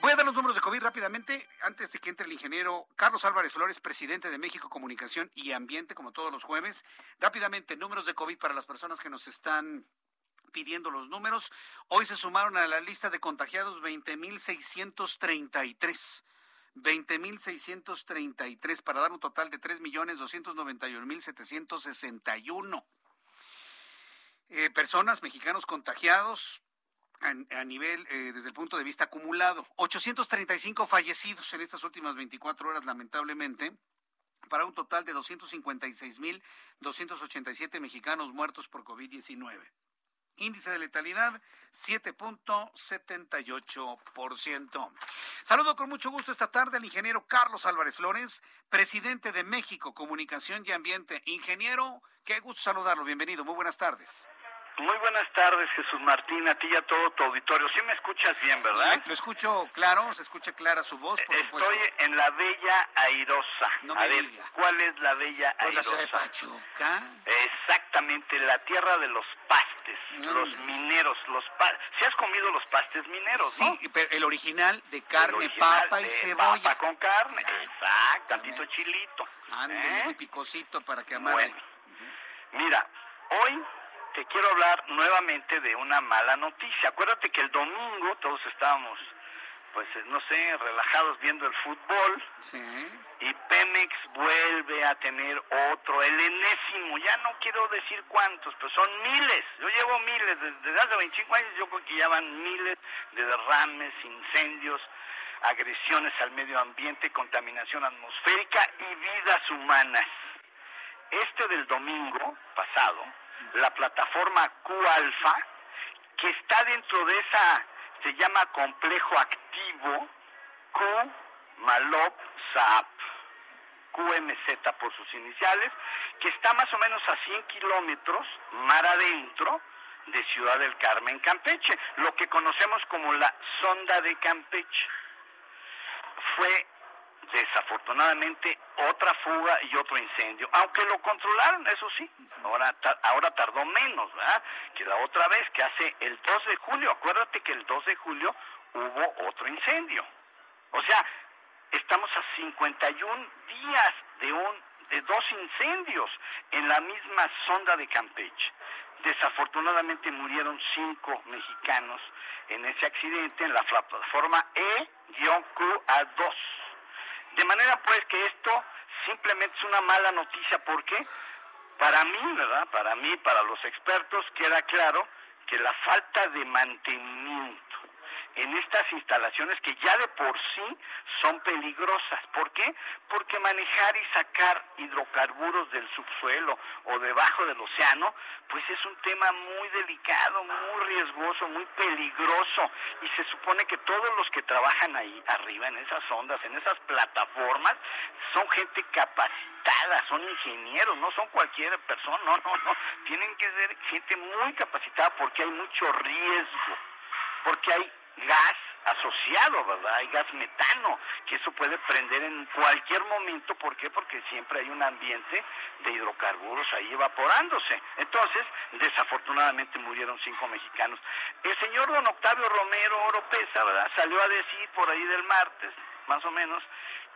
Voy a dar los números de COVID rápidamente, antes de que entre el ingeniero Carlos Álvarez Flores, presidente de México Comunicación y Ambiente, como todos los jueves. Rápidamente, números de COVID para las personas que nos están pidiendo los números. Hoy se sumaron a la lista de contagiados 20.633. 20.633 para dar un total de 3.291.761. Eh, personas, mexicanos contagiados, a, nivel, eh, desde el punto de vista acumulado. 835 fallecidos en estas últimas 24 horas, lamentablemente, para un total de 256.287 mexicanos muertos por COVID-19. Índice de letalidad 7.78%. Saludo con mucho gusto esta tarde al ingeniero Carlos Álvarez Flores, presidente de México Comunicación y Ambiente. Ingeniero, qué gusto saludarlo. Bienvenido. Muy buenas tardes. Muy buenas tardes, Jesús Martín, a ti y a todo tu auditorio. Sí me escuchas bien, ¿verdad? Lo escucho claro, se escucha clara su voz, por supuesto. Estoy en la Bella Airosa. No me a ver, ¿cuál es la Bella pues Airosa? la ciudad de Pachuca. Exactamente, la tierra de los pastes, los mineros, los pa ¿Si has comido los pastes mineros, sí, no? pero el original de carne, papa y cebolla. Papa con carne, exacto, tantito chilito. Ándale, ¿eh? picosito para que amarre. Bueno, mira, hoy te quiero hablar nuevamente de una mala noticia. Acuérdate que el domingo todos estábamos, pues eh, no sé, relajados viendo el fútbol. Y Pemex vuelve a tener otro, el enésimo, ya no quiero decir cuántos, pero son miles. Yo llevo miles, desde hace 25 años yo creo que ya van miles de derrames, incendios, agresiones al medio ambiente, contaminación atmosférica y vidas humanas. Este del domingo pasado, la plataforma Q-Alfa, que está dentro de esa, se llama complejo activo Q Malop Saap, QMZ por sus iniciales, que está más o menos a 100 kilómetros mar adentro de Ciudad del Carmen, Campeche, lo que conocemos como la sonda de Campeche. Fue desafortunadamente otra fuga y otro incendio, aunque lo controlaron, eso sí, ahora, ahora tardó menos, ¿verdad? Que la otra vez, que hace el 2 de julio, acuérdate que el 2 de julio hubo otro incendio. O sea, estamos a 51 días de un de dos incendios en la misma sonda de Campeche. Desafortunadamente murieron cinco mexicanos en ese accidente en la plataforma E-QA2 de manera pues que esto simplemente es una mala noticia porque para mí, ¿verdad? Para mí, para los expertos, queda claro que la falta de mantenimiento en estas instalaciones que ya de por sí son peligrosas. ¿Por qué? Porque manejar y sacar hidrocarburos del subsuelo o debajo del océano, pues es un tema muy delicado, muy riesgoso, muy peligroso. Y se supone que todos los que trabajan ahí arriba, en esas ondas, en esas plataformas, son gente capacitada, son ingenieros, no son cualquier persona, no, no, no. Tienen que ser gente muy capacitada porque hay mucho riesgo, porque hay gas asociado, ¿verdad? Hay gas metano, que eso puede prender en cualquier momento. ¿Por qué? Porque siempre hay un ambiente de hidrocarburos ahí evaporándose. Entonces, desafortunadamente murieron cinco mexicanos. El señor don Octavio Romero Oropesa, ¿verdad? Salió a decir por ahí del martes, más o menos,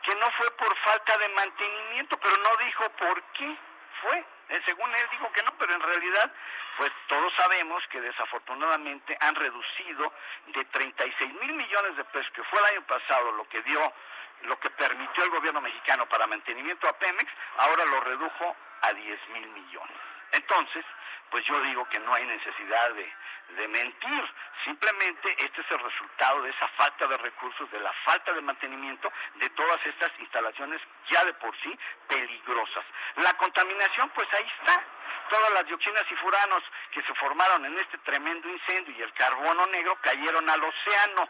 que no fue por falta de mantenimiento, pero no dijo por qué fue. Eh, según él dijo que no, pero en realidad, pues todos sabemos que desafortunadamente han reducido de 36 mil millones de pesos, que fue el año pasado lo que dio, lo que permitió el gobierno mexicano para mantenimiento a Pemex, ahora lo redujo a 10 mil millones. Entonces, pues yo digo que no hay necesidad de, de mentir. Simplemente este es el resultado de esa falta de recursos, de la falta de mantenimiento de todas estas instalaciones ya de por sí peligrosas. La contaminación, pues ahí está. Todas las dioxinas y furanos que se formaron en este tremendo incendio y el carbono negro cayeron al océano.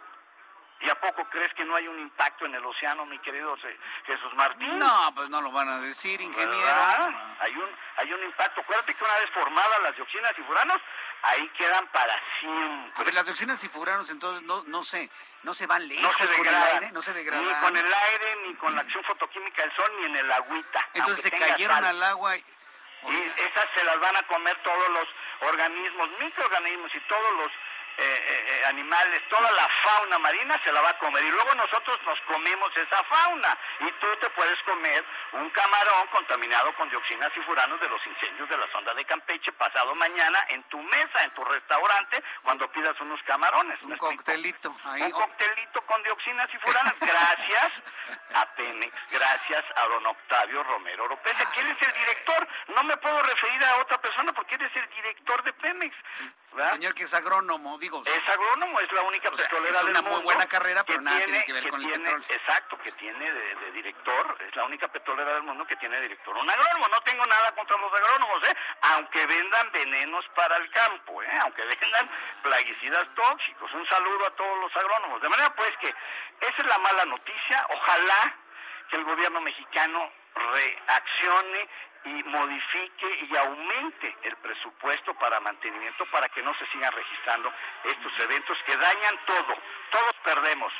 ¿Y a poco crees que no hay un impacto en el océano, mi querido Jesús Martín? No, pues no lo van a decir, ingeniero. Hay un, hay un impacto. Acuérdate que una vez formadas las dioxinas y furanos, ahí quedan para siempre. A ver, las dioxinas y furanos entonces no, no se, no se van lejos no se con el aire, no se degradan. Ni con el aire, ni con la acción fotoquímica del sol, ni en el agüita. Entonces se cayeron al agua. Y... y esas se las van a comer todos los organismos, microorganismos y todos los eh, eh, eh, animales, toda la fauna marina se la va a comer y luego nosotros nos comemos esa fauna y tú te puedes comer un camarón contaminado con dioxinas y furanos de los incendios de la sonda de Campeche pasado mañana en tu mesa, en tu restaurante, cuando pidas unos camarones. Un coctelito. Un coctelito con dioxinas y furanos. Gracias a Pemex, gracias a don Octavio Romero Oropesa, que él es el director. No me puedo referir a otra persona porque él es el director de Pemex. Señor que es agrónomo, digo. Es agrónomo, es la única petrolera es una muy buena carrera, pero nada tiene, que ver con el petróleo. Exacto, que tiene de, director, es la única petrolera del mundo que tiene director. Un agrónomo, no tengo nada contra los agrónomos, ¿eh? Aunque vendan venenos para el campo, ¿eh? Aunque vendan plaguicidas tóxicos. Un saludo a todos los agrónomos. De manera pues que esa es la mala noticia. Ojalá que el gobierno mexicano reaccione y modifique y aumente el presupuesto para mantenimiento para que no se sigan registrando estos eventos que dañan todo. Todos perdemos.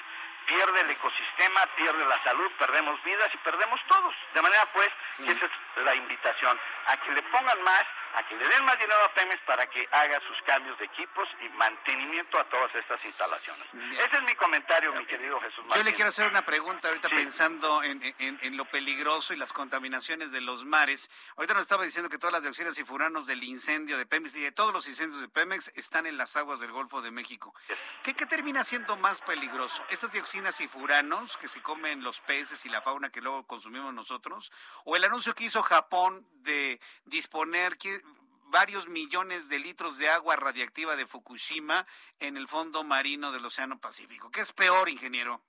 Pierde el ecosistema, pierde la salud, perdemos vidas y perdemos todos. De manera pues, que esa es la invitación, a que le pongan más a que le den más dinero a Pemex para que haga sus cambios de equipos y mantenimiento a todas estas instalaciones. Ese es mi comentario, mi querido Jesús Martín. Yo le quiero hacer una pregunta ahorita pensando en, en, lo peligroso y las contaminaciones de los mares. Ahorita nos estaba diciendo que todas las dioxinas y furanos del incendio de Pemex y de todos los incendios de Pemex están en las aguas del Golfo de México. ¿Qué, qué termina siendo más peligroso? ¿Estas dioxinas y furanos que se comen los peces y la fauna que luego consumimos nosotros? ¿O el anuncio que hizo Japón de disponer varios millones de litros de agua radiactiva de Fukushima en el fondo marino del Océano Pacífico. ¿Qué es peor, ingeniero?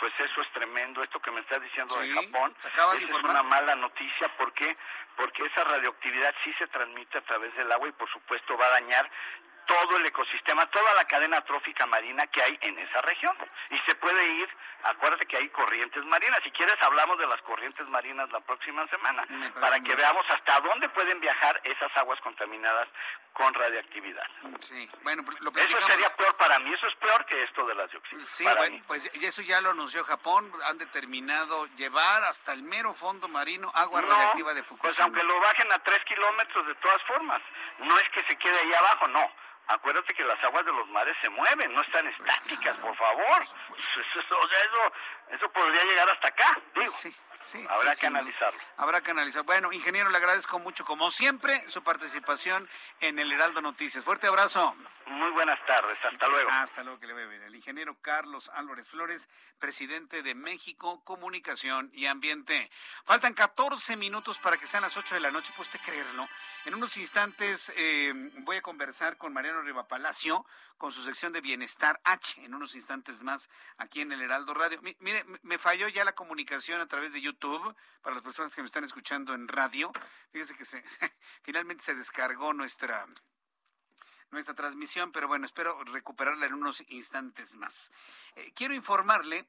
pues eso es tremendo, esto que me está diciendo de Japón. es una mala noticia, ¿por qué? Porque esa radioactividad sí se transmite a través del agua y por supuesto va a dañar todo el ecosistema, toda la cadena trófica marina que hay en esa región. Y se puede ir, acuérdate que hay corrientes marinas. Si quieres, hablamos de las corrientes marinas la próxima semana, para que veamos hasta dónde pueden viajar esas aguas contaminadas con radiactividad. Sí, bueno, lo Eso sería peor para mí, eso es peor que esto de las dioxinas. Sí, bueno, pues eso ya lo anunció Japón, han determinado llevar hasta el mero fondo marino agua radiactiva de Fukushima. Pues aunque lo bajen a tres kilómetros de todas formas, no es que se quede ahí abajo, no acuérdate que las aguas de los mares se mueven, no están estáticas, por favor. Eso, eso, eso podría llegar hasta acá, digo. Sí, Habrá sí, que analizarlo. Habrá que analizar. Bueno, ingeniero, le agradezco mucho, como siempre, su participación en el Heraldo Noticias. Fuerte abrazo. Muy buenas tardes, hasta luego. Hasta luego, que le bien. El ingeniero Carlos Álvarez Flores, presidente de México Comunicación y Ambiente. Faltan 14 minutos para que sean las 8 de la noche, ¿puede usted creerlo? En unos instantes eh, voy a conversar con Mariano Rivapalacio con su sección de Bienestar H, en unos instantes más aquí en el Heraldo Radio. Mi- mire, me falló ya la comunicación a través de YouTube para las personas que me están escuchando en radio. Fíjese que se, finalmente se descargó nuestra nuestra transmisión, pero bueno, espero recuperarla en unos instantes más. Eh, quiero informarle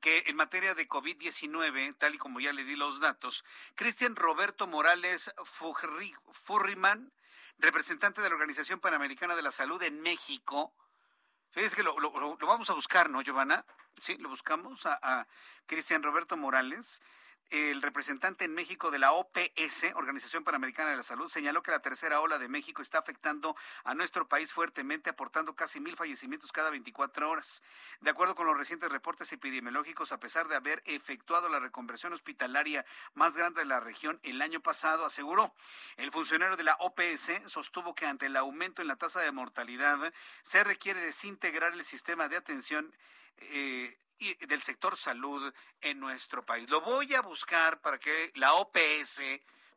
que en materia de COVID-19, tal y como ya le di los datos, Cristian Roberto Morales Furri- Furriman, representante de la Organización Panamericana de la Salud en México, fíjese que lo, lo- lo- vamos a buscar, ¿no, Giovanna? Sí, lo buscamos a, a Cristian Roberto Morales. El representante en México de la OPS, Organización Panamericana de la Salud, señaló que la tercera ola de México está afectando a nuestro país fuertemente, aportando casi mil fallecimientos cada 24 horas. De acuerdo con los recientes reportes epidemiológicos, a pesar de haber efectuado la reconversión hospitalaria más grande de la región el año pasado, aseguró. El funcionario de la OPS sostuvo que ante el aumento en la tasa de mortalidad se requiere desintegrar el sistema de atención eh, y del sector salud en nuestro país. Lo voy a buscar para que la OPS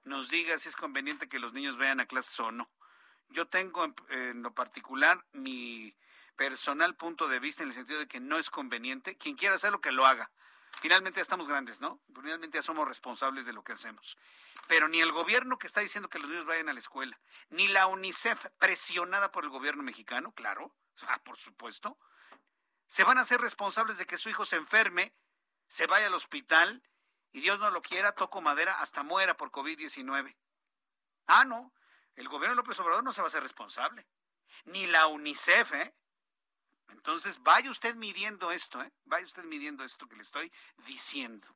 nos diga si es conveniente que los niños vayan a clases o no. Yo tengo en, en lo particular mi personal punto de vista en el sentido de que no es conveniente. Quien quiera hacerlo, que lo haga. Finalmente ya estamos grandes, ¿no? Finalmente ya somos responsables de lo que hacemos. Pero ni el gobierno que está diciendo que los niños vayan a la escuela, ni la UNICEF presionada por el gobierno mexicano, claro, ah, por supuesto, se van a hacer responsables de que su hijo se enferme, se vaya al hospital y Dios no lo quiera, toco madera, hasta muera por COVID-19. Ah, no, el gobierno de López Obrador no se va a hacer responsable. Ni la UNICEF, ¿eh? Entonces, vaya usted midiendo esto, ¿eh? Vaya usted midiendo esto que le estoy diciendo.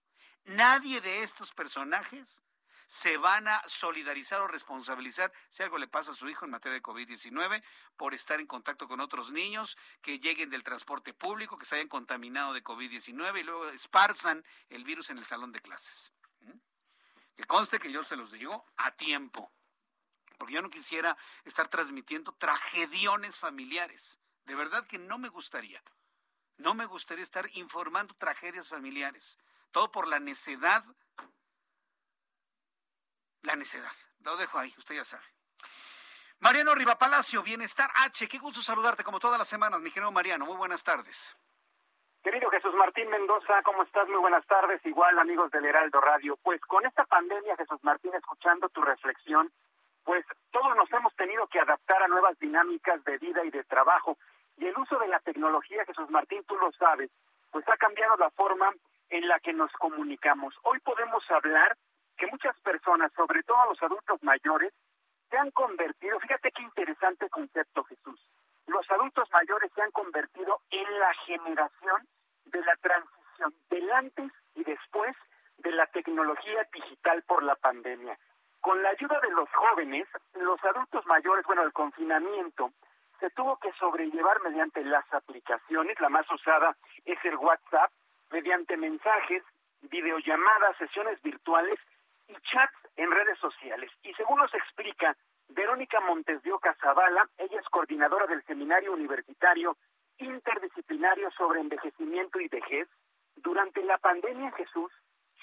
Nadie de estos personajes se van a solidarizar o responsabilizar si algo le pasa a su hijo en materia de COVID-19 por estar en contacto con otros niños que lleguen del transporte público, que se hayan contaminado de COVID-19 y luego esparzan el virus en el salón de clases. Que conste que yo se los digo a tiempo, porque yo no quisiera estar transmitiendo tragediones familiares. De verdad que no me gustaría. No me gustaría estar informando tragedias familiares. Todo por la necedad la necedad. Lo dejo ahí, usted ya sabe. Mariano Rivapalacio, Bienestar H, qué gusto saludarte como todas las semanas, mi querido Mariano. Muy buenas tardes. Querido Jesús Martín Mendoza, ¿cómo estás? Muy buenas tardes. Igual, amigos del Heraldo Radio. Pues con esta pandemia, Jesús Martín, escuchando tu reflexión, pues todos nos hemos tenido que adaptar a nuevas dinámicas de vida y de trabajo. Y el uso de la tecnología, Jesús Martín, tú lo sabes, pues ha cambiado la forma en la que nos comunicamos. Hoy podemos hablar que muchas personas, sobre todo los adultos mayores, se han convertido, fíjate qué interesante concepto Jesús, los adultos mayores se han convertido en la generación de la transición del antes y después de la tecnología digital por la pandemia. Con la ayuda de los jóvenes, los adultos mayores, bueno, el confinamiento se tuvo que sobrellevar mediante las aplicaciones, la más usada es el WhatsApp, mediante mensajes, videollamadas, sesiones virtuales y chats en redes sociales. Y según nos explica Verónica Montes de Oca Zavala, ella es coordinadora del Seminario Universitario Interdisciplinario sobre Envejecimiento y Vejez, durante la pandemia Jesús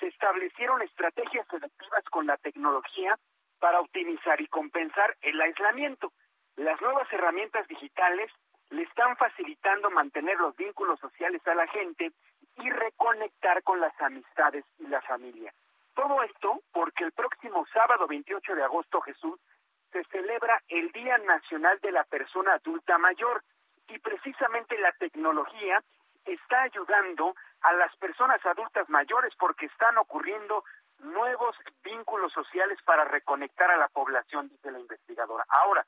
se establecieron estrategias selectivas con la tecnología para optimizar y compensar el aislamiento. Las nuevas herramientas digitales le están facilitando mantener los vínculos sociales a la gente y reconectar con las amistades y la familia. Todo esto porque el próximo sábado 28 de agosto, Jesús, se celebra el Día Nacional de la Persona Adulta Mayor y precisamente la tecnología está ayudando a las personas adultas mayores porque están ocurriendo nuevos vínculos sociales para reconectar a la población, dice la investigadora. Ahora,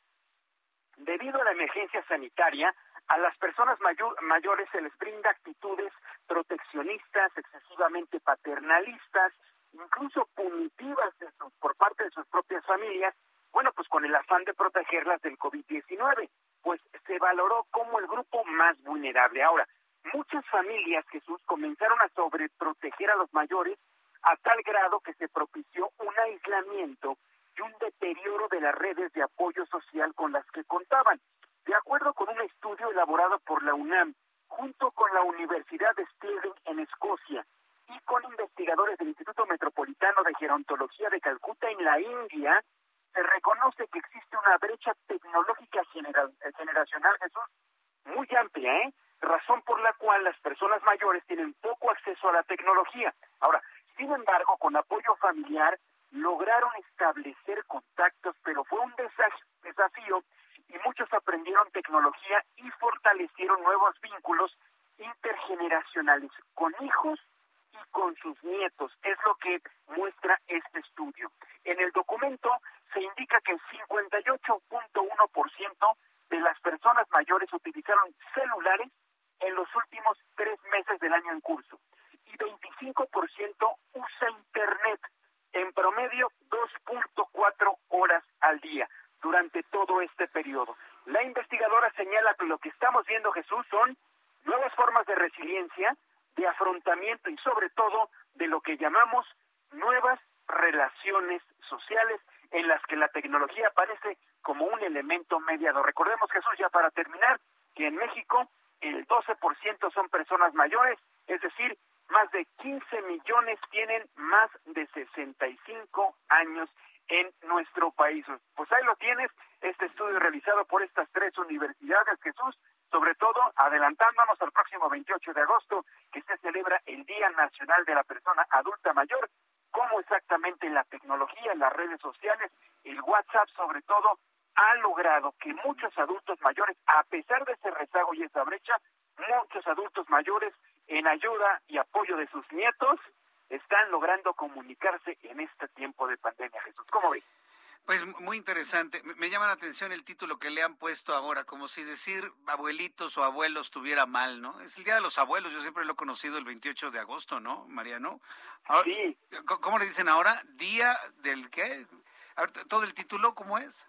debido a la emergencia sanitaria, a las personas mayor, mayores se les brinda actitudes proteccionistas, excesivamente paternalistas, incluso punitivas de por parte de sus propias familias, bueno, pues con el afán de protegerlas del COVID-19, pues se valoró como el grupo más vulnerable. Ahora, muchas familias, Jesús, comenzaron a sobreproteger a los mayores a tal grado que se propició un aislamiento y un deterioro de las redes de apoyo social con las que contaban. De acuerdo con un estudio elaborado por la UNAM, junto con la Universidad de Stirling en Escocia y con investigadores del Instituto Metropolitano de Gerontología de Calcuta en la India, se reconoce que existe una brecha tecnológica generacional, Jesús, muy amplia, ¿eh? Razón por la cual las personas mayores tienen poco acceso a la tecnología. Ahora, sin embargo, con apoyo familiar lograron establecer contactos, pero fue un desafío y muchos aprendieron tecnología y fortalecieron nuevos vínculos intergeneracionales con hijos y con sus nietos. Es lo que muestra este estudio. En el documento se indica que el 58.1% de las personas mayores utilizaron celulares en los últimos tres meses del año en curso y 25% usa Internet en promedio 2.4 horas al día durante todo este periodo. La investigadora señala que lo que estamos viendo, Jesús, son nuevas formas de resiliencia, de afrontamiento y sobre todo de lo que llamamos nuevas relaciones sociales en las que la tecnología aparece como un elemento mediador. Recordemos, Jesús, ya para terminar, que en México el 12% son personas mayores, es decir, más de 15 millones tienen más de 65 años en nuestro país. Pues ahí lo tienes, este estudio realizado por estas tres universidades, Jesús, sobre todo adelantándonos al próximo 28 de agosto, que se celebra el Día Nacional de la Persona Adulta Mayor, cómo exactamente la tecnología, las redes sociales, el WhatsApp sobre todo, ha logrado que muchos adultos mayores, a pesar de ese rezago y esa brecha, muchos adultos mayores en ayuda y apoyo de sus nietos están logrando comunicarse en este tiempo de pandemia. Jesús, ¿cómo ves? Pues muy interesante. Me llama la atención el título que le han puesto ahora, como si decir abuelitos o abuelos tuviera mal, ¿no? Es el Día de los Abuelos, yo siempre lo he conocido el 28 de agosto, ¿no, Mariano? sí. ¿Cómo le dicen ahora? Día del qué? ¿Todo el título cómo es?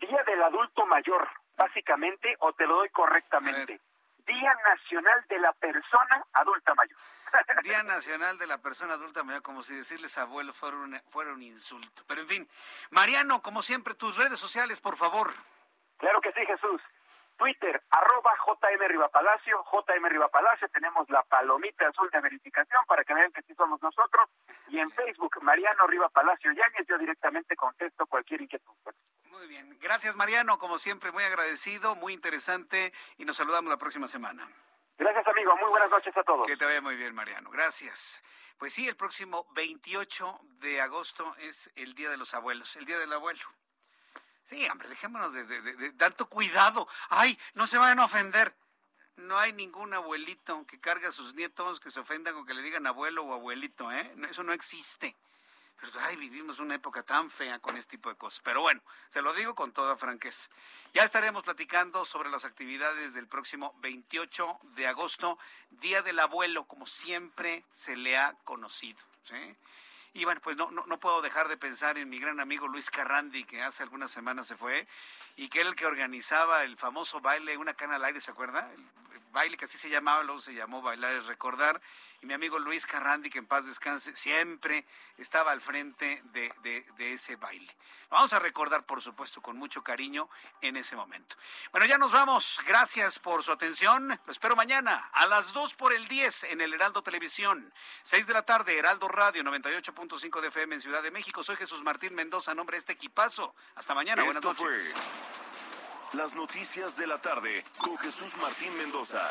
Día del Adulto Mayor, básicamente, o te lo doy correctamente. Día Nacional de la Persona Adulta Mayor. Día Nacional de la Persona Adulta Mayor, como si decirles abuelo fuera un, fuera un insulto. Pero en fin, Mariano, como siempre, tus redes sociales, por favor. Claro que sí, Jesús. Twitter, arroba JM Rivapalacio, JM Rivapalacio, tenemos la palomita azul de verificación para que vean que sí somos nosotros, y en Facebook, Mariano Riva Palacio Yáñez, yo directamente contesto cualquier inquietud. Muy bien, gracias Mariano, como siempre, muy agradecido, muy interesante, y nos saludamos la próxima semana. Gracias amigo, muy buenas noches a todos. Que te vaya muy bien Mariano, gracias. Pues sí, el próximo 28 de agosto es el Día de los Abuelos, el Día del Abuelo. Sí, hombre, dejémonos de, tanto cuidado. Ay, no se vayan a ofender. No hay ningún abuelito que cargue a sus nietos que se ofendan con que le digan abuelo o abuelito, ¿eh? Eso no existe. Pero, ay, vivimos una época tan fea con este tipo de cosas. Pero bueno, se lo digo con toda franqueza. Ya estaremos platicando sobre las actividades del próximo 28 de agosto, Día del Abuelo, como siempre se le ha conocido. ¿sí? Y bueno, pues no, no, no, puedo dejar de pensar en mi gran amigo Luis Carrandi, que hace algunas semanas se fue, y que era el que organizaba el famoso baile, una cana al aire, ¿se acuerda? El, baile que así se llamaba, luego se llamó Bailar es Recordar, y mi amigo Luis Carrandi, que en paz descanse, siempre estaba al frente de, de, de ese baile. Lo vamos a recordar, por supuesto, con mucho cariño en ese momento. Bueno, ya nos vamos. Gracias por su atención. Lo espero mañana a las 2 por el 10 en el Heraldo Televisión. 6 de la tarde, Heraldo Radio 98.5 de FM en Ciudad de México. Soy Jesús Martín Mendoza, nombre de este equipazo. Hasta mañana. Buenas Esto noches. Fue las noticias de la tarde con Jesús Martín Mendoza.